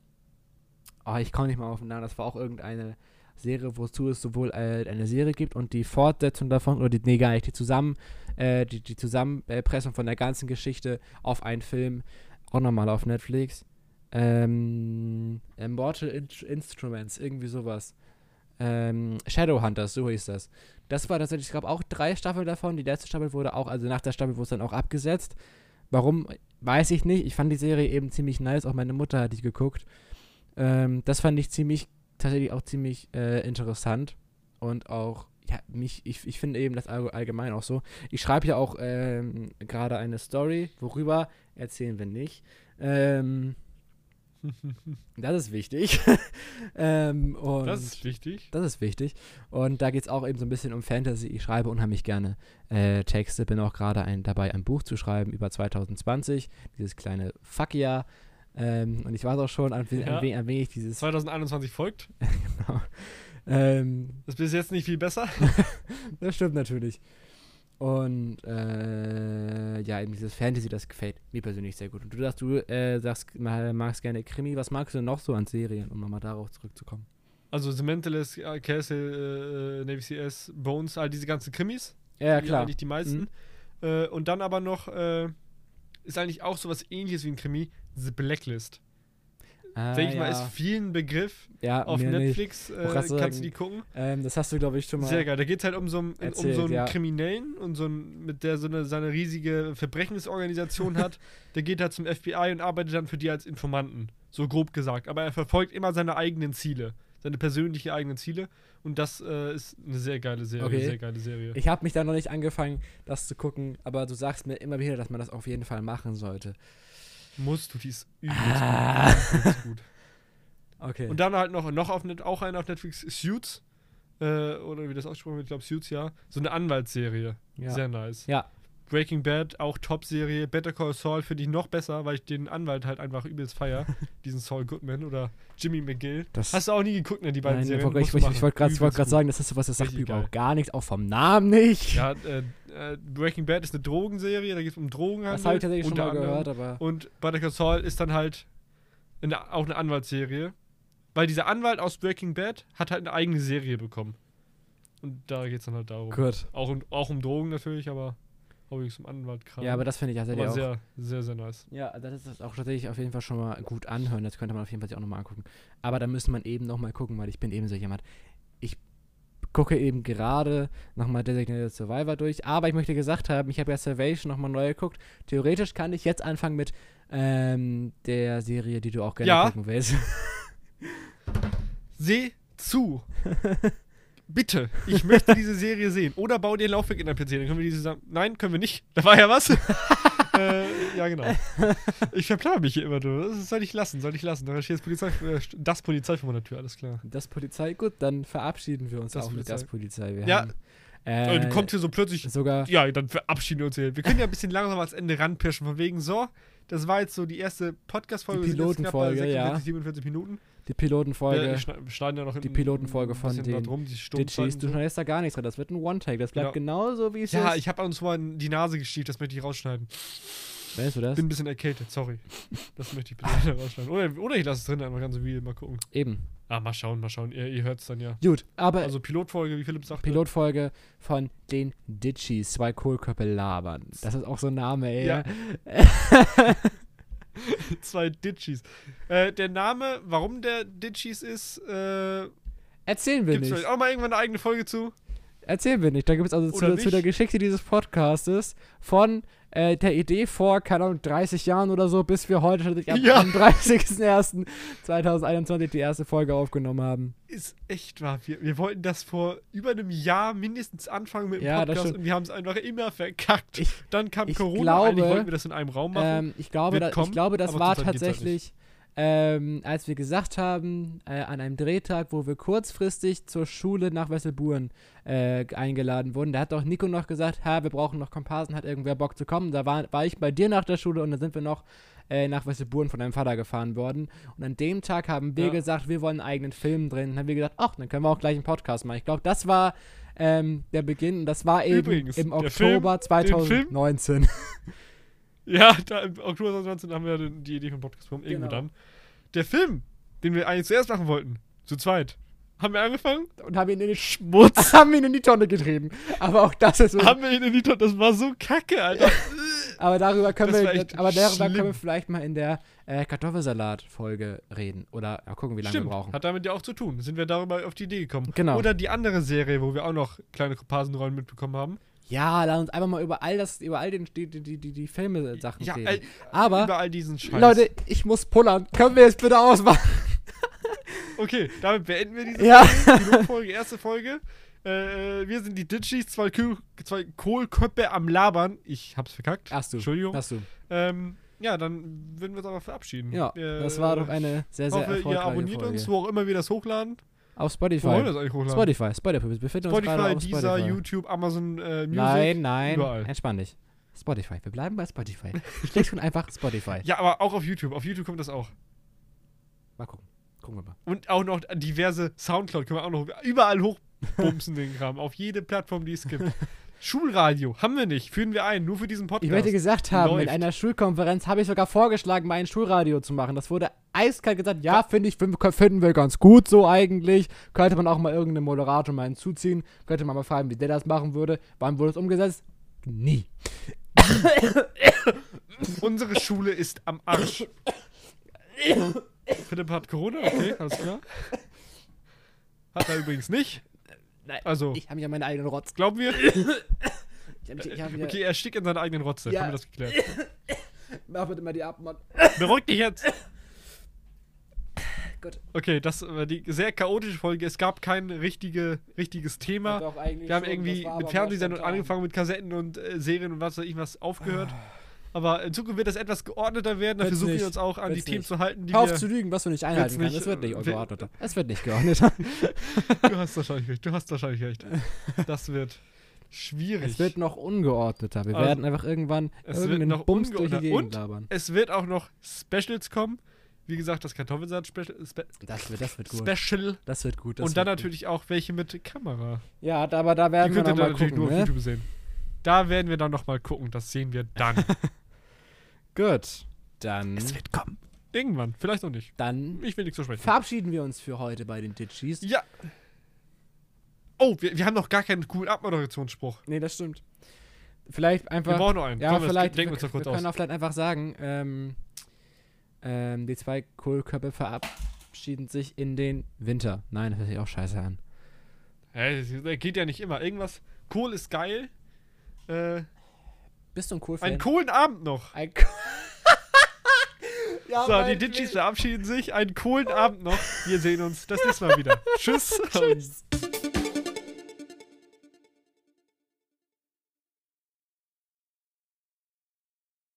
oh, ich komme nicht mal auf den Namen, das war auch irgendeine Serie, wozu es sowohl äh, eine Serie gibt und die Fortsetzung davon, oder die, nee, gar nicht, die Zusammen, äh, die, die Zusammenpressung von der ganzen Geschichte auf einen Film, auch nochmal auf Netflix. Ähm, Immortal In Instruments, irgendwie sowas. Ähm, Shadowhunters, so hieß das. Das war tatsächlich, ich glaube, auch drei Staffeln davon. Die letzte Staffel wurde auch, also nach der Staffel wurde es dann auch abgesetzt. Warum, weiß ich nicht. Ich fand die Serie eben ziemlich nice. Auch meine Mutter hat die geguckt. Ähm, das fand ich ziemlich, tatsächlich auch ziemlich äh, interessant. Und auch, ja, mich, ich, ich finde eben das all- allgemein auch so. Ich schreibe ja auch ähm, gerade eine Story. Worüber erzählen wir nicht. Ähm, das ist wichtig. ähm, das ist wichtig. das ist wichtig. Und da geht es auch eben so ein bisschen um Fantasy. Ich schreibe unheimlich gerne äh, Texte. Bin auch gerade ein, dabei, ein Buch zu schreiben über 2020. Dieses kleine Fuck-Jahr. Ähm, und ich weiß auch schon, an, wen- Ja. an, wen, an wen ich dieses. 2021 folgt. genau. ähm, Ist bis jetzt nicht viel besser. das stimmt natürlich. Und äh, ja, eben dieses Fantasy, das gefällt mir persönlich sehr gut. Und du sagst, du äh, sagst, ma- magst gerne Krimi. Was magst du denn noch so an Serien, um nochmal darauf zurückzukommen? Also The Mentalist, äh, Castle, äh, Navy CS, Bones, all diese ganzen Krimis. Ja, die klar. Eigentlich die meisten. Äh, und dann aber noch, äh, ist eigentlich auch sowas ähnliches wie ein Krimi, The Blacklist. Ah, Denke ich mal, ja. ist vielen Begriff. ja, Auf. Netflix äh, kannst sagen. du die gucken. Ähm, das hast du, glaube ich, schon mal. Sehr geil. Da geht es halt um so, einen- um erzählt, so einen ja. Kriminellen und so einen, mit der so eine, seine riesige Verbrechensorganisation hat. Der geht halt zum FBI und arbeitet dann für die als Informanten. So grob gesagt. Aber er verfolgt immer seine eigenen Ziele. Seine persönlichen eigenen Ziele. Und das äh, ist eine sehr geile Serie. Okay. Sehr geile Serie. Ich habe mich da noch nicht angefangen, das zu gucken, aber du sagst mir immer wieder, dass man das auf jeden Fall machen sollte. Musst du, die ist übelst Ah. gut. Gut. Okay. Und dann halt noch, noch auf Net, auch eine auf Netflix, Suits. Äh, oder wie das ausgesprochen wird, ich glaube Suits, ja. So eine Anwaltsserie. ja. Sehr nice. ja, Breaking Bad, auch Top-Serie. Better Call Saul finde ich noch besser, weil ich den Anwalt halt einfach übelst feier. diesen Saul Goodman oder Jimmy McGill. das. Hast du auch nie geguckt, ne, die beiden Nein, Serien? ich, ich, ich, wollte gerade gut. sagen, das ist sowas, das sagt mir überhaupt gar nichts, auch vom Namen nicht. Ja, äh, äh, Breaking Bad ist eine Drogenserie, da geht es um Drogenhandel. das habe ich tatsächlich schon mal anderem. gehört, aber. Und Better Call Saul ist dann halt eine, auch eine Anwaltsserie. Weil dieser Anwalt aus Breaking Bad hat halt eine eigene Serie bekommen. Und da geht es dann halt darum. Gut. Auch, um, auch um Drogen natürlich, aber Hobby zum Anwaltkram. Ja, aber das finde ich tatsächlich aber auch. sehr, sehr, sehr nice. Ja, das ist das auch tatsächlich auf jeden Fall schon mal gut anhören. Das könnte man auf jeden Fall sich auch nochmal angucken. Aber da müsste man eben nochmal gucken, weil ich bin eben so jemand. Ich gucke eben gerade nochmal Designated Survivor durch. Aber ich möchte gesagt haben, ich habe ja Salvation nochmal neu geguckt. Theoretisch kann ich jetzt anfangen mit ähm, der Serie, die du auch gerne Ja. gucken willst. Seh zu. Bitte, ich möchte diese Serie sehen. Oder bau dir ein Laufwerk in dein PC, dann können wir die zusammen. Nein, können wir nicht. Da war ja was. äh, ja, genau. Ich verplane mich hier immer, du. Das soll ich lassen, soll ich lassen. Da steht das Polizei, äh, das Polizei vor meiner Tür, alles klar. Das Polizei, gut, dann verabschieden wir uns Das auch mit Polizei. das Polizei. Wir Ja. haben, Äh, äh, du kommst hier so plötzlich. sogar Ja, dann verabschieden wir uns hier. Wir können ja ein bisschen langsam ans Ende ranpirschen, von wegen so. Das war jetzt so die erste Podcast-Folge. Die Pilotenfolge, ja. 46, 47 Minuten. die Pilotenfolge. Wir schne- schneiden ja noch die Pilotenfolge von den da drum, die Ditchies, du so. schneidest da gar nichts dran. Das wird ein One-Take. Das bleibt genauso, wie es Ja, ist. ich habe uns mal in die Nase gestieft, das möchte ich rausschneiden. Weißt du das? Bin ein bisschen erkältet, sorry. Das möchte ich bitte rausschneiden. Oder, oder ich lasse es drin, einfach ganz so wie mal gucken. Eben. Ah, mal schauen, mal schauen. Ihr, ihr hört es dann ja. Gut, aber Also Pilotfolge, wie Philipp sagte. Pilotfolge von den Ditchies, zwei Kohlköpfe labern. Das ist auch so ein Name, ey. Ja. Zwei Ditchies. Äh, der Name, warum der Ditchies ist, äh, Erzählen wir gibt es nicht. vielleicht auch mal irgendwann eine eigene Folge zu. Erzählen wir nicht. Da gibt es also zu, zu der. Geschichte dieses Podcastes von äh, der Idee vor, keine Ahnung, 30 Jahren oder so, bis wir heute am, Ja. am 30.01.2021 die erste Folge aufgenommen haben. Ist echt wahr. Wir, wir wollten das vor über einem Jahr mindestens anfangen mit dem Ja, Podcast und wir haben es einfach immer verkackt. Ich- Dann kam Corona, glaube, eigentlich wollten wir das in einem Raum machen. Ähm, ich, glaube, da, ich glaube, das war halt tatsächlich, ähm, als wir gesagt haben, äh, an einem Drehtag, wo wir kurzfristig zur Schule nach Wesselburen äh, eingeladen wurden. Da hat doch Nico noch gesagt, ha, wir brauchen noch Komparsen, hat irgendwer Bock zu kommen. Da war, war ich bei dir nach der Schule und dann sind wir noch äh, nach Wesselburen von deinem Vater gefahren worden. Und an dem Tag haben wir Ja. gesagt, wir wollen einen eigenen Film drehen. Dann haben wir gedacht, ach, dann können wir auch gleich einen Podcast machen. Ich glaube, das war ähm, der Beginn und das war eben Übrigens, im Oktober Film- 2019. ja, da im Oktober 2019 haben wir den- die Idee vom Podcast bekommen. Irgendwo Genau. dann. Der Film, den wir eigentlich zuerst machen wollten, zu zweit, haben wir angefangen. und haben ihn in die Schmutz. haben ihn in die Tonne getrieben. Aber auch das ist so. haben wir ihn in die Tonne. Das war so kacke, Alter. aber darüber können Das wir, aber darüber schlimm. können wir vielleicht mal in der äh, Kartoffelsalat-Folge reden. Oder mal gucken, wie lange Stimmt, wir brauchen. hat damit ja auch zu tun. Sind wir darüber auf die Idee gekommen. Genau. Oder die andere Serie, wo wir auch noch kleine Komparsenrollen mitbekommen haben. Ja, lass uns einfach mal über all das, über all den, die, die, die, die, Filme-Sachen Ja, reden. äh, aber, überall diesen Scheiß. Leute, ich muss pullern. Können wir jetzt bitte ausmachen? Okay, damit beenden wir diese Ja. Folge, Pilotfolge, erste Folge. Äh, wir sind die Ditchies, zwei, Kühl, zwei Kohlköpfe am Labern. Ich hab's verkackt. Hast du. Entschuldigung. Hast du. Ähm, ja, dann würden wir uns aber verabschieden. Ja, Äh, das war doch eine sehr, sehr hoffe, ihr erfolgreiche abonniert Folge. uns, wo auch immer wir das hochladen. Auf Wo wollen wir Spotify. das eigentlich hochladen? Spotify, Spotify. Wir befinden uns gerade Spotify, auf Deezer, Spotify. YouTube, Amazon äh, Music. Nein, nein, überall. entspann dich. Spotify. Wir bleiben bei Spotify. Schlägst du einfach Spotify. Ja, aber auch auf YouTube. Auf YouTube kommt das auch. Mal gucken. Gucken wir mal. Und auch noch diverse Soundcloud können wir auch noch überall hochbumsen, den Kram. Auf jede Plattform, die es gibt. Schulradio haben wir nicht, führen wir ein, nur für diesen Podcast. Ich möchte gesagt haben, in Läuft. einer Schulkonferenz habe ich sogar vorgeschlagen, mal ein Schulradio zu machen. Das wurde eiskalt gesagt, ja, finde ich, find- finden wir ganz gut so eigentlich. Könnte man auch mal irgendeinen Moderator mal hinzuziehen. Könnte man mal fragen, wie der das machen würde. Wann wurde es umgesetzt? Nie. Unsere Schule ist am Arsch. Philipp hat Corona, okay, alles klar. Hat er übrigens nicht. Nein, Also, Ich habe mich an meinen eigenen Rotz. glauben wir? Ich hab, ich hab Okay, er stickt in seiner eigenen Rotze. Ja. Haben wir das geklärt. Mach bitte mal die ab, Mann. Beruhig dich jetzt. Gut. Okay, das war die sehr chaotische Folge. Es gab kein richtige, richtiges Thema. Wir haben schon, irgendwie mit spontan. angefangen, mit Kassetten und äh, Serien und was weiß ich was aufgehört. Aber in Zukunft wird das etwas geordneter werden. Da Wird's versuchen wir uns auch an Wird's die Themen zu halten, die Hör auf wir. zu lügen, was du nicht einhalten kannst. Es wird nicht äh, geordneter. Es wird nicht geordneter. Du hast wahrscheinlich recht. Du hast wahrscheinlich recht. Das wird schwierig. Es wird noch ungeordneter. Wir Also, werden einfach irgendwann es wird irgendeinen noch Bums durch die. Gegend Und labern. Es wird auch noch Specials kommen. Wie gesagt, das Kartoffelsalat-Special. Spe Das wird, das wird gut. Special. Das wird gut. Das und dann wird natürlich auch welche mit Kamera. Gut. Ja, aber da Die werden wir könnt ihr noch mal gucken, nur auf ne? YouTube sehen. Da werden wir dann nochmal gucken. Das sehen wir dann. Gut. Dann, wird kommen. Irgendwann. Vielleicht noch nicht. dann Ich will nichts versprechen. verabschieden wir uns für heute bei den Ditchies. Ja. Oh, wir, wir haben noch gar keinen coolen Abmoderationsspruch. Nee, das stimmt. vielleicht einfach. Wir brauchen noch einen. Ja, Komm, vielleicht. denken wir wir, uns doch kurz wir können aus. auch vielleicht einfach sagen, ähm, ähm, die zwei Kohlköpfe verabschieden sich in den Winter. Nein, das hört sich auch scheiße an. Hä, das geht ja nicht immer. Irgendwas. Kohl ist geil. Äh, Bist du ein Kohl-Fan? einen coolen Abend noch. Ein ja, So, die. Ditchis verabschieden sich. Einen coolen Abend noch. Wir sehen uns das nächste Mal wieder. Tschüss. Tschüss.